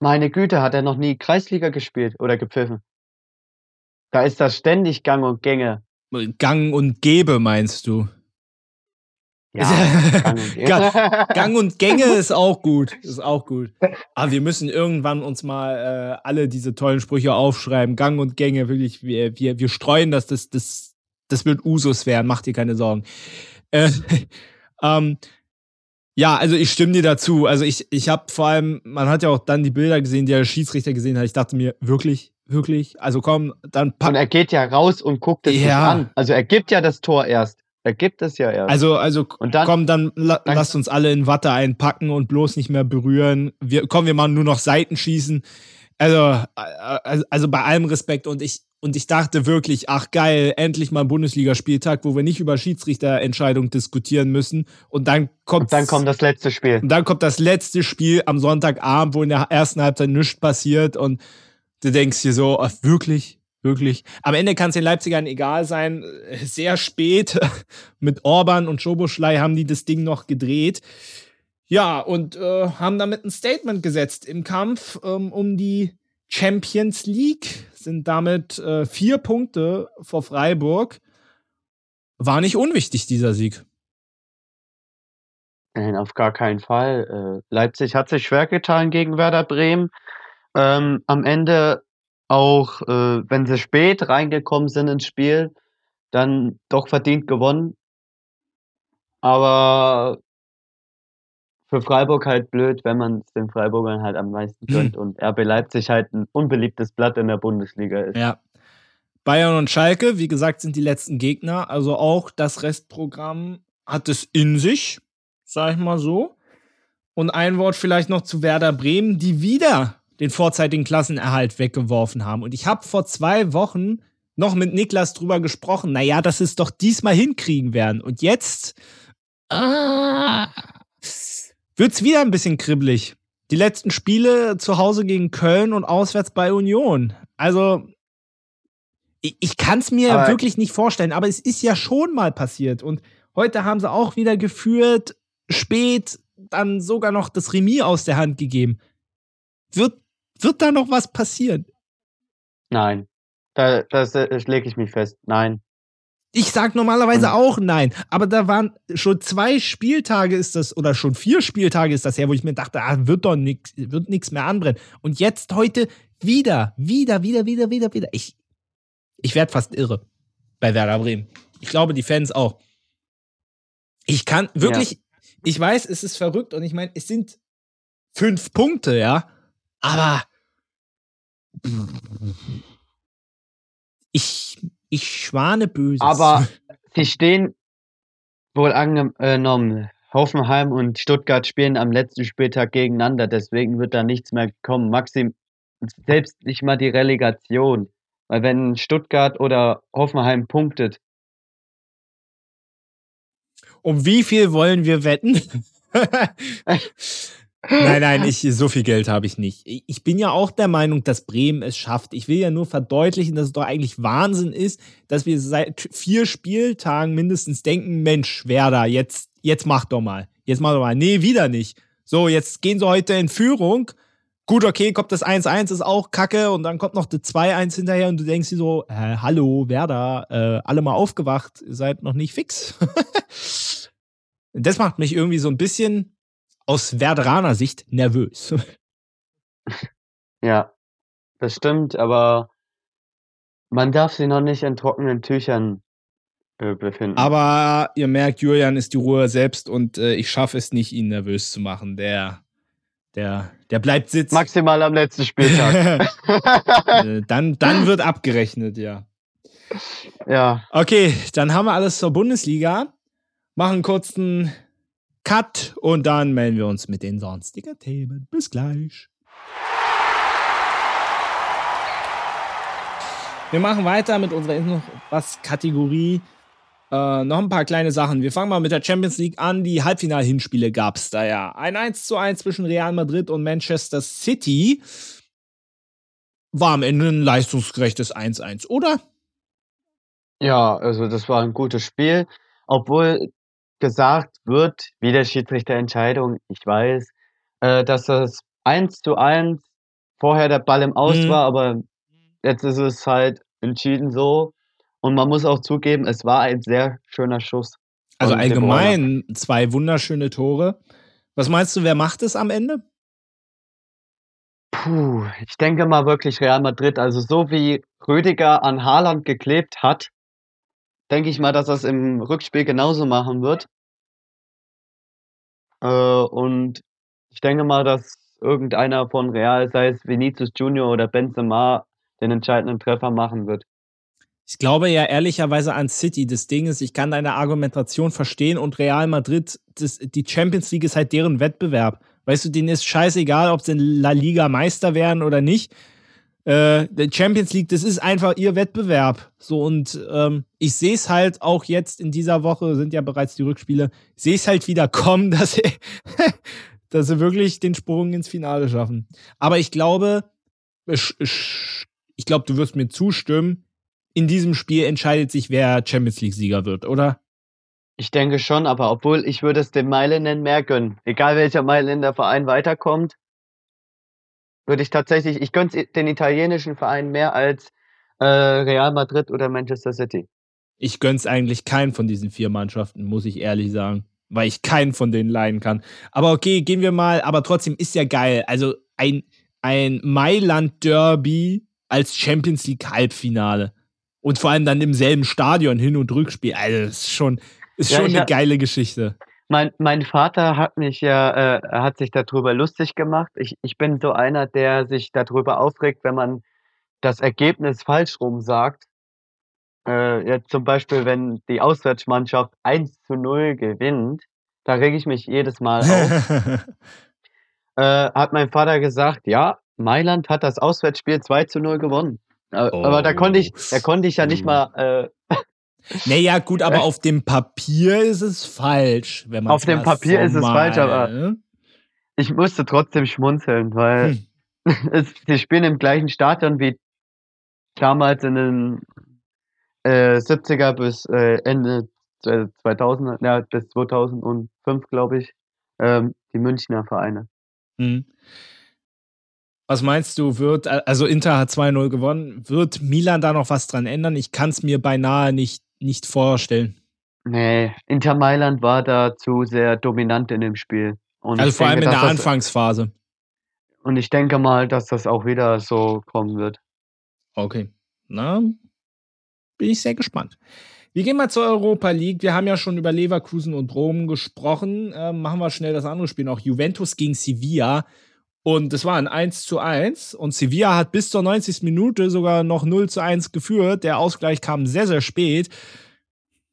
meine Güte, hat er noch nie Kreisliga gespielt oder gepfiffen. Da ist das ständig Gang und Gänge. Gang und Gebe, meinst du? Ja, *laughs* Gang, und Gang, und Gänge *laughs* ist auch gut. Ist auch gut. Aber wir müssen irgendwann uns mal äh, alle diese tollen Sprüche aufschreiben. Gang und Gänge, wirklich, wir, wir, wir streuen das, das, das, das wird Usus werden, macht dir keine Sorgen. Äh, *laughs* ähm, ja, also ich stimme dir dazu. Also ich, ich habe vor allem, man hat ja auch dann die Bilder gesehen, die der Schiedsrichter gesehen hat. Ich dachte mir, wirklich, wirklich? Also komm, dann pack. Und er geht ja raus und guckt es ja. an. Also er gibt ja das Tor erst. Er gibt es ja erst. Also, also und dann, komm, dann, la dann lasst uns alle in Watte einpacken und bloß nicht mehr berühren. Wir, komm, wir machen nur noch Seitenschießen. Also, also, also bei allem Respekt und ich, und ich dachte wirklich, ach geil, endlich mal ein Bundesligaspieltag, wo wir nicht über Schiedsrichterentscheidungen diskutieren müssen. Und dann kommt. Und dann kommt das letzte Spiel. Und dann kommt das letzte Spiel am Sonntagabend, wo in der ersten Halbzeit nichts passiert. Und du denkst dir so, ach, wirklich? Wirklich. Am Ende kann es den Leipzigern egal sein. Sehr spät *laughs* mit Orban und Schoboschlei haben die das Ding noch gedreht. Ja, und äh, haben damit ein Statement gesetzt im Kampf ähm, um die Champions League, sind damit äh, vier Punkte vor Freiburg. War nicht unwichtig, dieser Sieg. Nein, auf gar keinen Fall. Äh, Leipzig hat sich schwer getan gegen Werder Bremen. Ähm, am Ende auch, äh, wenn sie spät reingekommen sind ins Spiel, dann doch verdient gewonnen. Aber für Freiburg halt blöd, wenn man es den Freiburgern halt am meisten gönnt und RB Leipzig halt ein unbeliebtes Blatt in der Bundesliga ist. Ja. Bayern und Schalke, wie gesagt, sind die letzten Gegner. Also auch das Restprogramm hat es in sich, sag ich mal so. Und ein Wort vielleicht noch zu Werder Bremen, die wieder den vorzeitigen Klassenerhalt weggeworfen haben. Und ich habe vor zwei Wochen noch mit Niklas drüber gesprochen, naja, dass es doch diesmal hinkriegen werden. Und jetzt ah, wird's wieder ein bisschen kribbelig. Die letzten Spiele zu Hause gegen Köln und auswärts bei Union. Also, ich, ich kann es mir aber wirklich nicht vorstellen, aber es ist ja schon mal passiert. Und heute haben sie auch wieder geführt, spät dann sogar noch das Remis aus der Hand gegeben. Wird, wird da noch was passieren? Nein. Da, das, das lege ich mich fest. Nein. Ich sag normalerweise auch nein, aber da waren schon zwei Spieltage ist das oder schon vier Spieltage ist das her, wo ich mir dachte, ah, wird doch nix, wird nichts mehr anbrennen. Und jetzt heute wieder, wieder, wieder, wieder, wieder, wieder. Ich, ich werde fast irre bei Werder Bremen. Ich glaube, die Fans auch. Ich kann wirklich, ja. ich weiß, es ist verrückt und ich meine, es sind fünf Punkte, ja, aber ich, ich schwane böse. Aber *laughs* sie stehen wohl angenommen. Hoffenheim und Stuttgart spielen am letzten Spieltag gegeneinander, deswegen wird da nichts mehr kommen. Maxim, selbst nicht mal die Relegation. Weil wenn Stuttgart oder Hoffenheim punktet. Um wie viel wollen wir wetten? *laughs* *laughs* Nein, nein, ich, so viel Geld habe ich nicht. Ich bin ja auch der Meinung, dass Bremen es schafft. Ich will ja nur verdeutlichen, dass es doch eigentlich Wahnsinn ist, dass wir seit vier Spieltagen mindestens denken, Mensch, Werder, jetzt, jetzt mach doch mal. Jetzt mach doch mal. Nee, wieder nicht. So, jetzt gehen sie heute in Führung. Gut, okay, kommt das 1-1, ist auch kacke und dann kommt noch das 2-1 hinterher und du denkst dir so, äh, hallo, Werder, äh, alle mal aufgewacht, seid noch nicht fix. *laughs* das macht mich irgendwie so ein bisschen aus Werderaner Sicht nervös. *laughs* Ja, das stimmt, aber man darf sie noch nicht in trockenen Tüchern äh, befinden. Aber ihr merkt, Julian ist die Ruhe selbst und äh, ich schaffe es nicht, ihn nervös zu machen. Der, der, der bleibt sitzen. Maximal am letzten Spieltag. *laughs* Äh, dann, dann wird *laughs* abgerechnet, ja. Ja. Okay, dann haben wir alles zur Bundesliga. Machen kurz einen Cut und dann melden wir uns mit den sonstigen Themen. Bis gleich. Wir machen weiter mit unserer noch was Kategorie. Äh, noch ein paar kleine Sachen. Wir fangen mal mit der Champions League an. Die Halbfinal-Hinspiele gab es da ja. Ein 1 zu 1 zwischen Real Madrid und Manchester City. War am Ende ein leistungsgerechtes 1-1, oder? Ja, also das war ein gutes Spiel. Obwohl gesagt wird, wie der Schiedsrichterentscheidung, ich weiß, äh, dass das 1 zu 1 vorher der Ball im Aus mhm. war, aber jetzt ist es halt entschieden so. Und man muss auch zugeben, es war ein sehr schöner Schuss. Also allgemein zwei wunderschöne Tore. Was meinst du, wer macht es am Ende? Puh, ich denke mal wirklich Real Madrid. Also so wie Rüdiger an Haaland geklebt hat, denke ich mal, dass er es im Rückspiel genauso machen wird. Äh, und ich denke mal, dass irgendeiner von Real, sei es Vinicius Junior oder Benzema, den entscheidenden Treffer machen wird. Ich glaube ja ehrlicherweise an City. Das Ding ist, ich kann deine Argumentation verstehen und Real Madrid, das, die Champions League ist halt deren Wettbewerb. Weißt du, denen ist scheißegal, ob sie in La Liga Meister werden oder nicht. Äh, Champions League, das ist einfach ihr Wettbewerb. So und ähm, ich sehe es halt auch jetzt in dieser Woche, sind ja bereits die Rückspiele, sehe es halt wieder kommen, *laughs* dass sie, dass sie wirklich den Sprung ins Finale schaffen. Aber ich glaube, ich, ich glaube, du wirst mir zustimmen, in diesem Spiel entscheidet sich, wer Champions League-Sieger wird, oder? Ich denke schon, aber obwohl ich würde es dem Mailändern mehr gönnen. Egal welcher Mailänder Verein weiterkommt, würde ich tatsächlich, ich gönne den italienischen Verein mehr als äh, Real Madrid oder Manchester City. Ich gönn's eigentlich keinen von diesen vier Mannschaften, muss ich ehrlich sagen. Weil ich keinen von denen leiden kann. Aber okay, gehen wir mal, aber trotzdem ist ja geil. Also ein, ein Mailand-Derby als Champions League-Halbfinale. Und vor allem dann im selben Stadion Hin- und Rückspiel. Also, das ist schon, ist ja, schon eine geile Geschichte. Mein, mein Vater hat mich ja, äh, hat sich darüber lustig gemacht. Ich, ich bin so einer, der sich darüber aufregt, wenn man das Ergebnis falsch rum sagt. Äh, ja, zum Beispiel, wenn die Auswärtsmannschaft 1 zu 0 gewinnt, da rege ich mich jedes Mal auf. *laughs* äh, hat mein Vater gesagt, ja, Mailand hat das Auswärtsspiel 2 zu 0 gewonnen. Äh, oh. Aber da konnte ich, da konnte ich ja nicht mal. *laughs* Äh, naja, gut, aber auf dem Papier ist es falsch, wenn man Auf dem Papier ist es falsch, aber ich musste trotzdem schmunzeln, weil hm. *laughs* es, sie spielen im gleichen Stadion wie damals in den äh, 70er bis äh, Ende 2000, ja, bis 2005, glaube ich, ähm, die Münchner Vereine. Mhm. Was meinst du, wird, also Inter hat 2-0 gewonnen, wird Milan da noch was dran ändern? Ich kann es mir beinahe nicht, nicht vorstellen. Nee, Inter Mailand war da zu sehr dominant in dem Spiel. Und also vor denke, allem in der Anfangsphase. Und ich denke mal, dass das auch wieder so kommen wird. Okay. Na, bin ich sehr gespannt. Wir gehen mal zur Europa League. Wir haben ja schon über Leverkusen und Rom gesprochen. Ähm, machen wir schnell das andere Spiel noch. Juventus gegen Sevilla. Und es war ein 1 zu 1. Und Sevilla hat bis zur 90. Minute sogar noch 0 zu 1 geführt. Der Ausgleich kam sehr, sehr spät.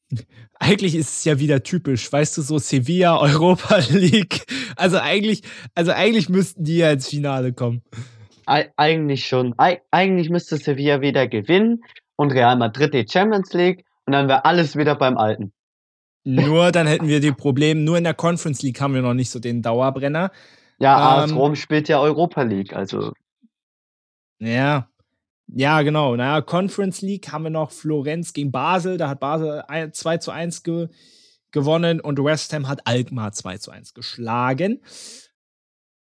*laughs* Eigentlich ist es ja wieder typisch, weißt du, so Sevilla, *laughs* Europa League. Also eigentlich, also eigentlich müssten die ja ins Finale kommen. Eig eigentlich schon. Eig eigentlich müsste Sevilla wieder gewinnen und Real Madrid die Champions League und dann wäre alles wieder beim Alten. Nur dann hätten wir die Probleme, nur in der Conference League haben wir noch nicht so den Dauerbrenner. Ja, ähm, Rom spielt ja Europa League, also. Ja. Ja, genau. Naja, Conference League haben wir noch Florenz gegen Basel. Da hat Basel 2 zu 1 ge gewonnen und West Ham hat Alkmaar 2 zu 1 geschlagen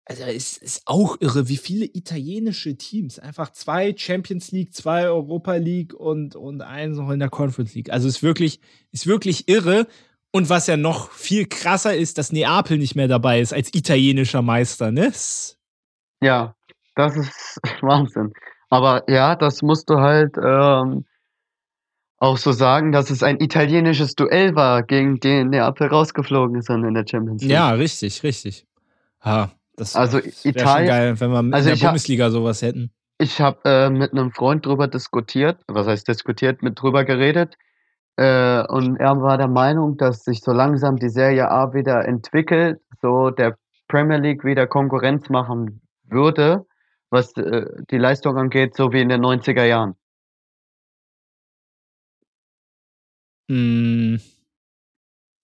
also es ist auch irre, wie viele italienische Teams, einfach zwei Champions League, zwei Europa League und, und eins noch in der Conference League. Also ist wirklich, ist wirklich irre. Und was ja noch viel krasser ist, dass Neapel nicht mehr dabei ist als italienischer Meister, ne? Ja, das ist *laughs* Wahnsinn. Aber ja, das musst du halt ähm, auch so sagen, dass es ein italienisches Duell war, gegen den Neapel rausgeflogen ist in der Champions League. Ja, richtig, richtig. Ha, das also Italien, geil, wenn wir also in der Bundesliga hab, sowas hätten. Ich habe äh, mit einem Freund drüber diskutiert, was heißt diskutiert, mit drüber geredet. Äh, und er war der Meinung, dass sich so langsam die Serie A wieder entwickelt, so der Premier League wieder Konkurrenz machen würde, was äh, die Leistung angeht, so wie in den 90er Jahren. Hm.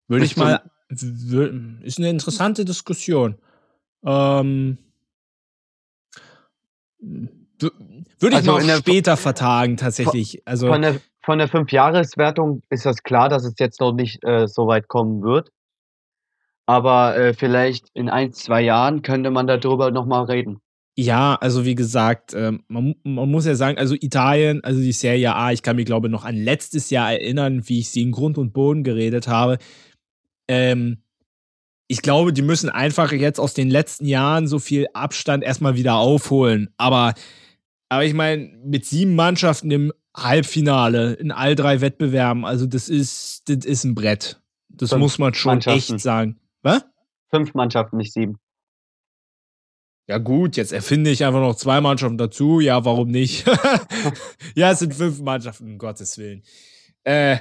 Würde ich mal. Ist eine interessante Diskussion. Ähm, würde ich also noch später vertagen, tatsächlich. Also, von der, von der Fünfjahreswertung ist das klar, dass es jetzt noch nicht äh, so weit kommen wird. Aber äh, vielleicht in ein, zwei Jahren könnte man darüber nochmal reden. Ja, also wie gesagt, äh, man, man, muss ja sagen, also Italien, also die Serie A, ich kann mich glaube noch an letztes Jahr erinnern, wie ich sie in Grund und Boden geredet habe. Ähm, ich glaube, die müssen einfach jetzt aus den letzten Jahren so viel Abstand erstmal wieder aufholen. Aber, aber ich meine, mit sieben Mannschaften im Halbfinale in all drei Wettbewerben, also das ist, das ist ein Brett. Das Fünf muss man schon echt sagen. Was? Fünf Mannschaften, nicht sieben. Ja, gut, jetzt erfinde ich einfach noch zwei Mannschaften dazu. Ja, warum nicht? *laughs* ja, es sind fünf Mannschaften, um Gottes Willen. Äh,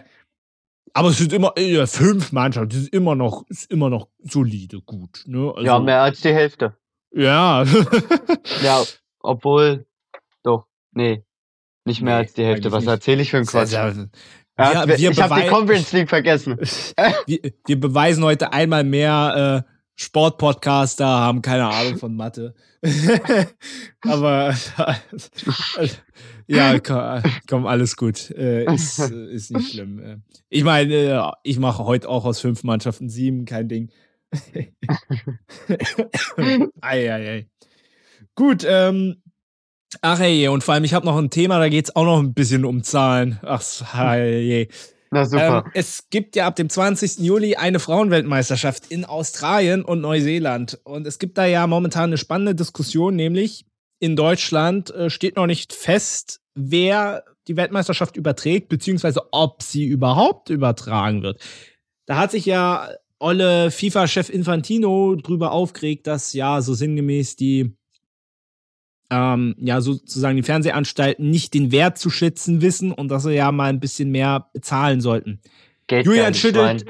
aber es sind immer äh, fünf Mannschaften, das ist immer noch, ist immer noch solide, gut. Ne? Also, ja, mehr als die Hälfte. Ja. *laughs* ja, obwohl, doch, nee, nicht mehr nee, als die Hälfte. Was erzähle ich für einen Quatsch? Ja, ja, wir, ich habe die Conference League vergessen. *laughs* wir, wir, beweisen heute einmal mehr, äh, Sportpodcaster haben keine Ahnung von Mathe. *laughs* Aber *laughs* ja, komm, komm, alles gut. Äh, ist, ist nicht schlimm. Äh. Ich meine, äh, ich mache heute auch aus fünf Mannschaften sieben, kein Ding. ei, ei, ei. Gut, ähm, ach hey, und vor allem, ich habe noch ein Thema, da geht es auch noch ein bisschen um Zahlen. Ach, hey, na super. Ähm, es gibt ja ab dem 20. Juli eine Frauenweltmeisterschaft in Australien und Neuseeland. Und es gibt da ja momentan eine spannende Diskussion, nämlich in Deutschland äh, steht noch nicht fest, wer die Weltmeisterschaft überträgt, beziehungsweise ob sie überhaupt übertragen wird. Da hat sich ja olle FIFA-Chef Infantino drüber aufgeregt, dass ja so sinngemäß die ähm, ja sozusagen die Fernsehanstalten nicht den Wert zu schätzen wissen und dass sie ja mal ein bisschen mehr bezahlen sollten. Geht Julian schüttelt,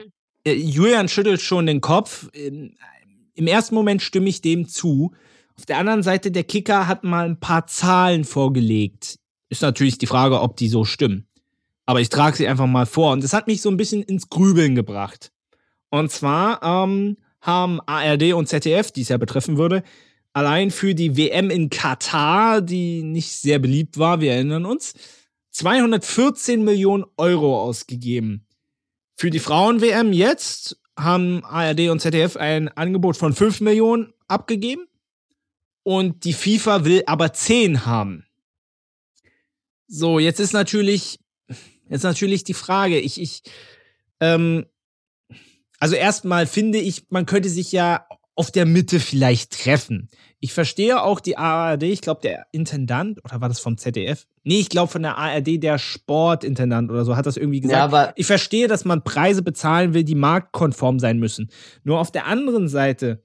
äh, Julian schüttelt schon den Kopf. Im, Im ersten Moment stimme ich dem zu. Auf der anderen Seite, der Kicker hat mal ein paar Zahlen vorgelegt. Ist natürlich die Frage, ob die so stimmen. Aber ich trage sie einfach mal vor. Und das hat mich so ein bisschen ins Grübeln gebracht. Und zwar ähm, haben ARD und ZDF, die es ja betreffen würde, allein für die WM in Katar, die nicht sehr beliebt war, wir erinnern uns, 214 Millionen Euro ausgegeben. Für die Frauen-WM jetzt haben ARD und ZDF ein Angebot von 5 Millionen abgegeben. Und die FIFA will aber 10 haben. So, jetzt ist natürlich, jetzt natürlich die Frage, ich, ich, ähm, also erstmal finde ich, man könnte sich ja auf der Mitte vielleicht treffen. Ich verstehe auch die ARD, ich glaube, der Intendant, oder war das vom ZDF? Nee, ich glaube von der ARD, der Sportintendant oder so, hat das irgendwie gesagt. Ja, aber ich verstehe, dass man Preise bezahlen will, die marktkonform sein müssen. Nur auf der anderen Seite,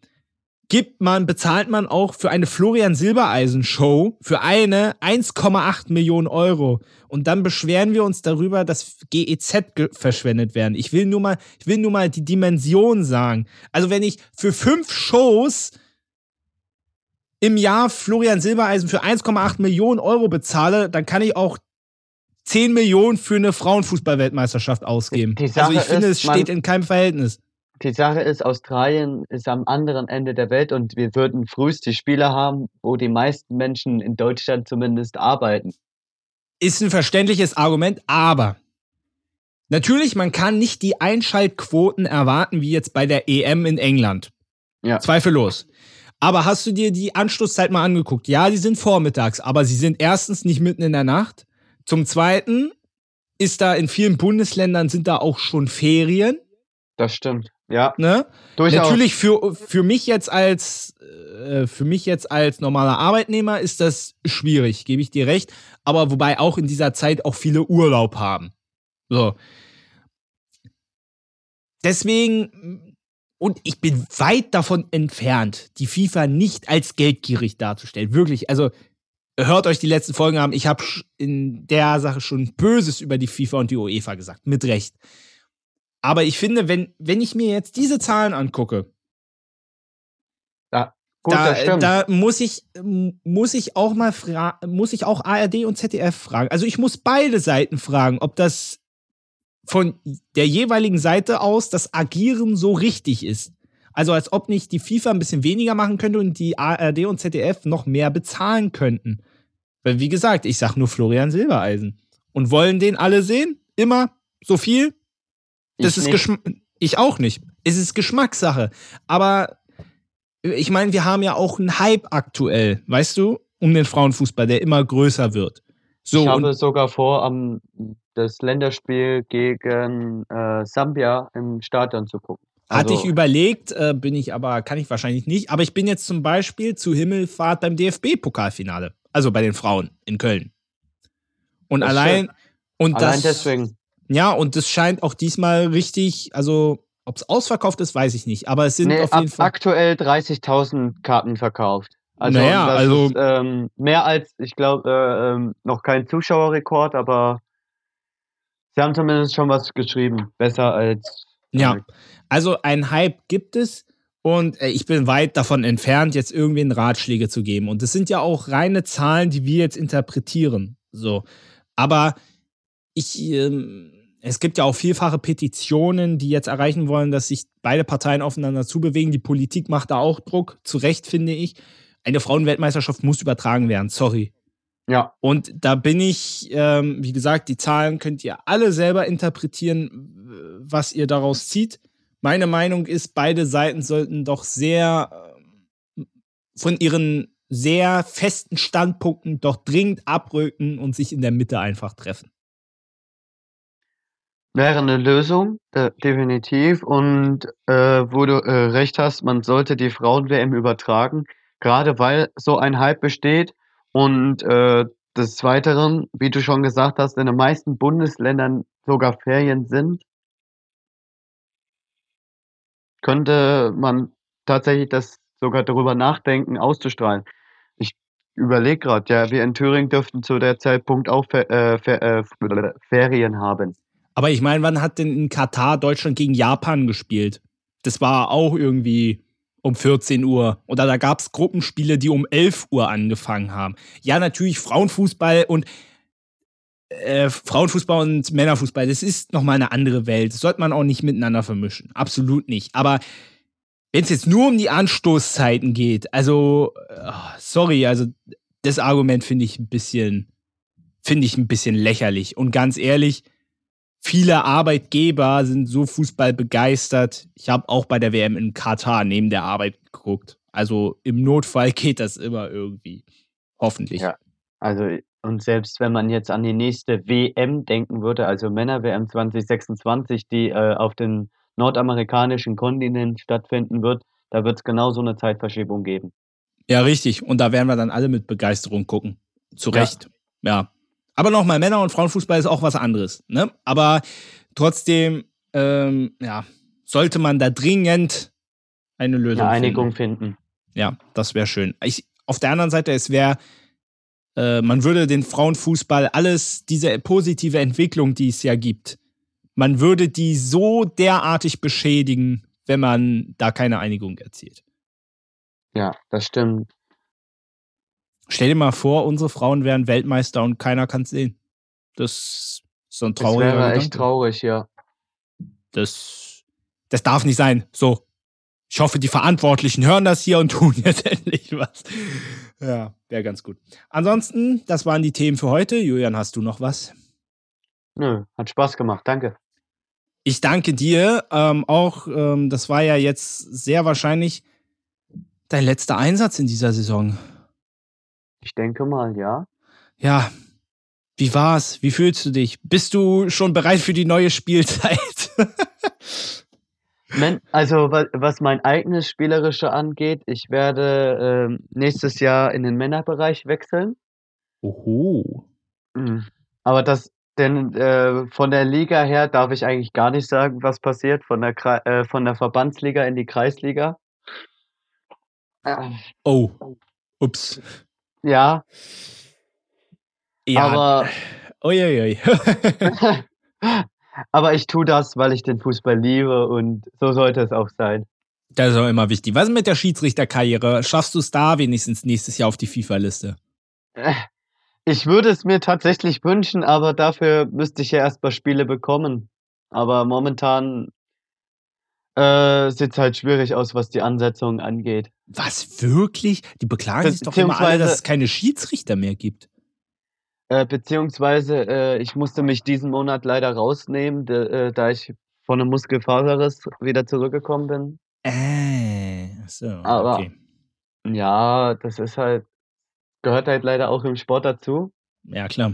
gibt man, bezahlt man auch für eine Florian Silbereisen Show für eine 1,8 Millionen Euro. Und dann beschweren wir uns darüber, dass GEZ ge verschwendet werden. Ich will nur mal, ich will nur mal die Dimension sagen. Also wenn ich für fünf Shows im Jahr Florian Silbereisen für 1,8 Millionen Euro bezahle, dann kann ich auch 10 Millionen für eine Frauenfußballweltmeisterschaft ausgeben. also ich finde, ist, es steht in keinem Verhältnis die Sache ist, Australien ist am anderen Ende der Welt und wir würden frühest die Spiele haben, wo die meisten Menschen in Deutschland zumindest arbeiten. Ist ein verständliches Argument, aber natürlich, man kann nicht die Einschaltquoten erwarten, wie jetzt bei der EM in England. Ja. Zweifellos. Aber hast du dir die Anschlusszeit mal angeguckt? Ja, die sind vormittags, aber sie sind erstens nicht mitten in der Nacht. Zum Zweiten ist da in vielen Bundesländern sind da auch schon Ferien. Das stimmt. Ja. Ne? Durchaus. Natürlich für, für mich jetzt als äh, für mich jetzt als normaler Arbeitnehmer ist das schwierig, gebe ich dir recht. Aber wobei auch in dieser Zeit auch viele Urlaub haben. So. Deswegen, und ich bin weit davon entfernt, die FIFA nicht als geldgierig darzustellen. Wirklich, also hört euch die letzten Folgen an. Ich habe in der Sache schon Böses über die FIFA und die UEFA gesagt. Mit Recht. Aber ich finde, wenn, wenn ich mir jetzt diese Zahlen angucke, ja, gut, da, da muss ich, muss ich auch mal fragen, muss ich auch ARD und ZDF fragen. Also ich muss beide Seiten fragen, ob das von der jeweiligen Seite aus das Agieren so richtig ist. Also als ob nicht die FIFA ein bisschen weniger machen könnte und die ARD und ZDF noch mehr bezahlen könnten. Weil wie gesagt, ich sag nur Florian Silbereisen. Und wollen den alle sehen? Immer so viel? Das ich ist Geschmack. Ich auch nicht. Es ist Geschmackssache. Aber ich meine, wir haben ja auch einen Hype aktuell, weißt du, um den Frauenfußball, der immer größer wird. So, ich habe sogar vor, am das Länderspiel gegen äh, Sambia im Stadion zu gucken. Also, Hatte ich überlegt, äh, bin ich aber, kann ich wahrscheinlich nicht. Aber ich bin jetzt zum Beispiel zu Himmelfahrt beim DFB-Pokalfinale. Also bei den Frauen in Köln. Und allein, und allein das, deswegen. Ja, und das scheint auch diesmal richtig, also ob es ausverkauft ist, weiß ich nicht. Aber es sind nee, auf jeden Fall. Aktuell 30.000 Karten verkauft. Also, naja, also ist, ähm, mehr als, ich glaube, äh, ähm, noch kein Zuschauerrekord, aber sie haben zumindest schon was geschrieben. Besser als. Ja, also ein Hype gibt es. Und äh, ich bin weit davon entfernt, jetzt irgendwen Ratschläge zu geben. Und das sind ja auch reine Zahlen, die wir jetzt interpretieren. So. Aber ich, ähm, es gibt ja auch vielfache Petitionen, die jetzt erreichen wollen, dass sich beide Parteien aufeinander zubewegen. Die Politik macht da auch Druck, zu Recht finde ich. Eine Frauenweltmeisterschaft muss übertragen werden, sorry. Ja. Und da bin ich, ähm, wie gesagt, die Zahlen könnt ihr alle selber interpretieren, was ihr daraus zieht. Meine Meinung ist, beide Seiten sollten doch sehr äh, von ihren sehr festen Standpunkten doch dringend abrücken und sich in der Mitte einfach treffen. Wäre eine Lösung, äh, definitiv. Und äh, wo du äh, recht hast, man sollte die Frauen-WM übertragen, gerade weil so ein Hype besteht. Und äh, des Weiteren, wie du schon gesagt hast, in den meisten Bundesländern sogar Ferien sind. könnte man tatsächlich das sogar darüber nachdenken, auszustrahlen. Ich überlege gerade, ja, wir in Thüringen dürften zu der Zeitpunkt auch Fer äh, Fer äh, Ferien haben. Aber ich meine, wann hat denn in Katar Deutschland gegen Japan gespielt? Das war auch irgendwie um 14 Uhr. Oder da gab es Gruppenspiele, die um 11 Uhr angefangen haben. Ja, natürlich Frauenfußball und äh, Frauenfußball und Männerfußball, das ist nochmal eine andere Welt. Das sollte man auch nicht miteinander vermischen. Absolut nicht. Aber wenn es jetzt nur um die Anstoßzeiten geht, also, oh, sorry, also das Argument finde ich ein bisschen, finde ich ein bisschen lächerlich. Und ganz ehrlich, viele Arbeitgeber sind so Fußball begeistert. Ich habe auch bei der WM in Katar neben der Arbeit geguckt. Also im Notfall *laughs* geht das immer irgendwie. Hoffentlich. Ja, also und selbst wenn man jetzt an die nächste WM denken würde, also Männer-WM 2026, die äh, auf dem nordamerikanischen Kontinent stattfinden wird, da wird es genau so eine Zeitverschiebung geben. Ja, richtig. Und da werden wir dann alle mit Begeisterung gucken. Zu Recht. Ja. ja. Aber nochmal, Männer- und Frauenfußball ist auch was anderes. Ne? Aber trotzdem, ähm, ja, sollte man da dringend eine Lösung eine Einigung finden. finden. Ja, das wäre schön. Ich, auf der anderen Seite, es wäre, äh, man würde den Frauenfußball alles, diese positive Entwicklung, die es ja gibt, man würde die so derartig beschädigen, wenn man da keine Einigung erzielt. Ja, das stimmt. Stell dir mal vor, unsere Frauen wären Weltmeister und keiner kann es sehen. Das ist so ein trauriger Das wäre Gedanke. echt traurig, ja. Das, das darf nicht sein. So. Ich hoffe, die Verantwortlichen hören das hier und tun jetzt *laughs* endlich was. Ja, wäre ganz gut. Ansonsten, das waren die Themen für heute. Julian, hast du noch was? Nö, hat Spaß gemacht. Danke. Ich danke dir. Ähm, auch, ähm, das war ja jetzt sehr wahrscheinlich dein letzter Einsatz in dieser Saison. Ich denke mal, ja. Ja. Wie war's? Wie fühlst du dich? Bist du schon bereit für die neue Spielzeit? *laughs* also was mein eigenes Spielerische angeht, ich werde äh, nächstes Jahr in den Männerbereich wechseln. Oho. Mhm. Aber das, denn äh, von der Liga her darf ich eigentlich gar nicht sagen, was passiert. Von der, äh, von der Verbandsliga in die Kreisliga. Oh. Ups. Ja. Ja. Aber. Uiuiui. *laughs* aber ich tue das, weil ich den Fußball liebe und so sollte es auch sein. Das ist auch immer wichtig. Was ist mit der Schiedsrichterkarriere? Schaffst du es da wenigstens nächstes Jahr auf die FIFA-Liste? Ich würde es mir tatsächlich wünschen, aber dafür müsste ich ja erstmal Spiele bekommen. Aber momentan äh, sieht halt schwierig aus, was die Ansetzung angeht. Was, wirklich? Die beklagen sich doch immer alle, dass es keine Schiedsrichter mehr gibt. Äh, beziehungsweise, äh, ich musste mich diesen Monat leider rausnehmen, de, äh, da ich von einem Muskelfaserriss wieder zurückgekommen bin. Äh, so, Aber okay. ja, das ist halt, gehört halt leider auch im Sport dazu. Ja, klar.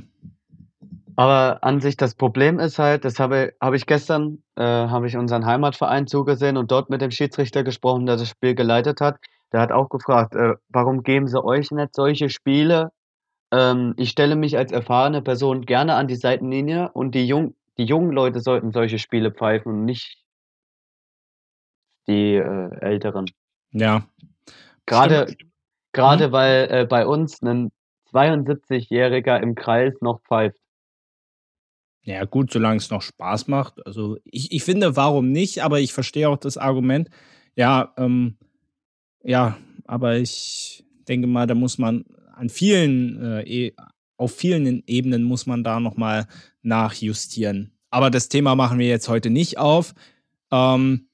Aber an sich das Problem ist halt, das habe, habe ich gestern, äh, habe ich unseren Heimatverein zugesehen und dort mit dem Schiedsrichter gesprochen, der das Spiel geleitet hat. Der hat auch gefragt, äh, warum geben sie euch nicht solche Spiele? Ähm, ich stelle mich als erfahrene Person gerne an die Seitenlinie und die, jung, die jungen Leute sollten solche Spiele pfeifen und nicht die äh, Älteren. Ja. Gerade, gerade mhm. weil äh, bei uns ein 72-Jähriger im Kreis noch pfeift. Ja, gut, solange es noch Spaß macht. Also ich, ich finde, warum nicht, aber ich verstehe auch das Argument. Ja, ähm, ja, aber ich denke mal, da muss man an vielen, äh, e, auf vielen Ebenen muss man da nochmal nachjustieren. Aber das Thema machen wir jetzt heute nicht auf. Ähm,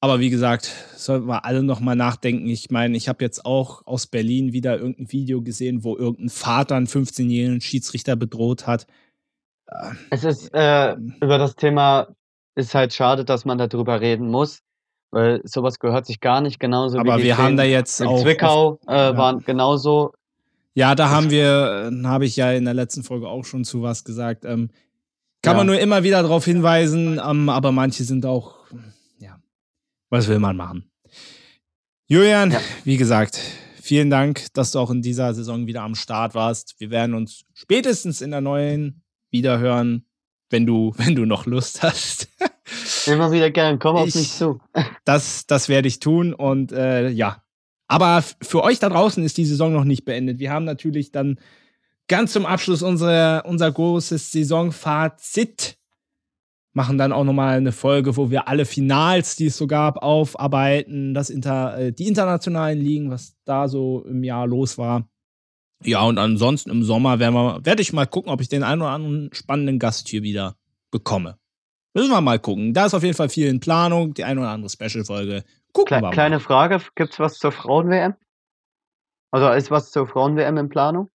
aber wie gesagt, sollten wir alle nochmal nachdenken. Ich meine, ich habe jetzt auch aus Berlin wieder irgendein Video gesehen, wo irgendein Vater einen 15-jährigen Schiedsrichter bedroht hat. Es ist äh, über das Thema ist halt schade, dass man darüber reden muss, weil sowas gehört sich gar nicht genauso Aber wie wir haben da jetzt in auch Zwickau äh, ja. waren genauso. Ja, da haben wir, äh, habe ich ja in der letzten Folge auch schon zu was gesagt. Ähm, kann ja. man nur immer wieder darauf hinweisen, ähm, aber manche sind auch, ja, was will man machen? Julian, ja. wie gesagt, vielen Dank, dass du auch in dieser Saison wieder am Start warst. Wir werden uns spätestens in der neuen Wiederhören wenn du, *laughs* wenn du noch Lust hast. Immer wieder gern, komm auf ich, mich zu. *laughs* das, das werde ich tun und äh, ja. Aber für euch da draußen ist die Saison noch nicht beendet. Wir haben natürlich dann ganz zum Abschluss unsere, unser großes Saisonfazit. Machen dann auch nochmal eine Folge, wo wir alle Finals, die es so gab, aufarbeiten, das Inter, äh, die internationalen Ligen, was da so im Jahr los war. Ja, und ansonsten im Sommer werden wir, werde ich mal gucken, ob ich den einen oder anderen spannenden Gast hier wieder bekomme. Müssen wir mal gucken. Da ist auf jeden Fall viel in Planung, die eine oder andere Special-Folge. Gucken Kle wir mal. Kleine Frage: Gibt es was zur Frauen-WM? Also ist was zur Frauen-WM in Planung?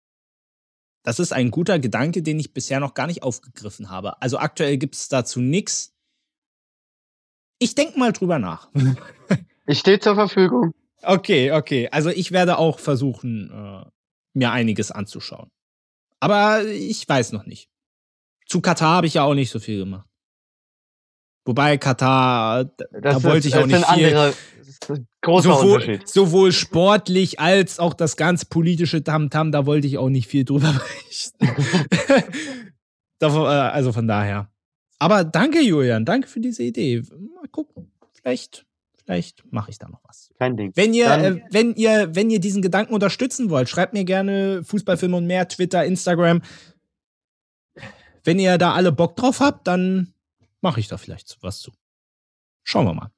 Das ist ein guter Gedanke, den ich bisher noch gar nicht aufgegriffen habe. Also aktuell gibt es dazu nichts. Ich denke mal drüber nach. *laughs* ich stehe zur Verfügung. Okay, okay. Also ich werde auch versuchen, äh, mir einiges anzuschauen. Aber ich weiß noch nicht. Zu Katar habe ich ja auch nicht so viel gemacht. Wobei Katar, da das wollte ist, ich auch nicht viel. Andere, großer sowohl, Unterschied. sowohl sportlich als auch das ganz politische Tamtam, da wollte ich auch nicht viel drüber *laughs* berichten. *laughs* Äh, also von daher. Aber danke, Julian. Danke für diese Idee. Mal gucken. Vielleicht, vielleicht mache ich da noch was. Kein Ding. Wenn ihr, äh, wenn ihr, wenn ihr diesen Gedanken unterstützen wollt, schreibt mir gerne Fußballfilme und mehr, Twitter, Instagram. Wenn ihr da alle Bock drauf habt, dann mache ich da vielleicht was zu. Schauen wir mal.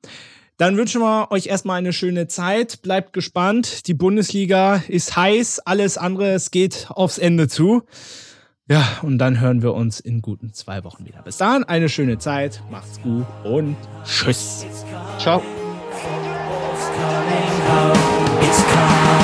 Dann wünschen wir euch erstmal eine schöne Zeit. Bleibt gespannt. Die Bundesliga ist heiß. Alles andere, es geht aufs Ende zu. Ja, und dann hören wir uns in guten zwei Wochen wieder. Bis dahin, eine schöne Zeit. Macht's gut und tschüss. Ciao. It's coming.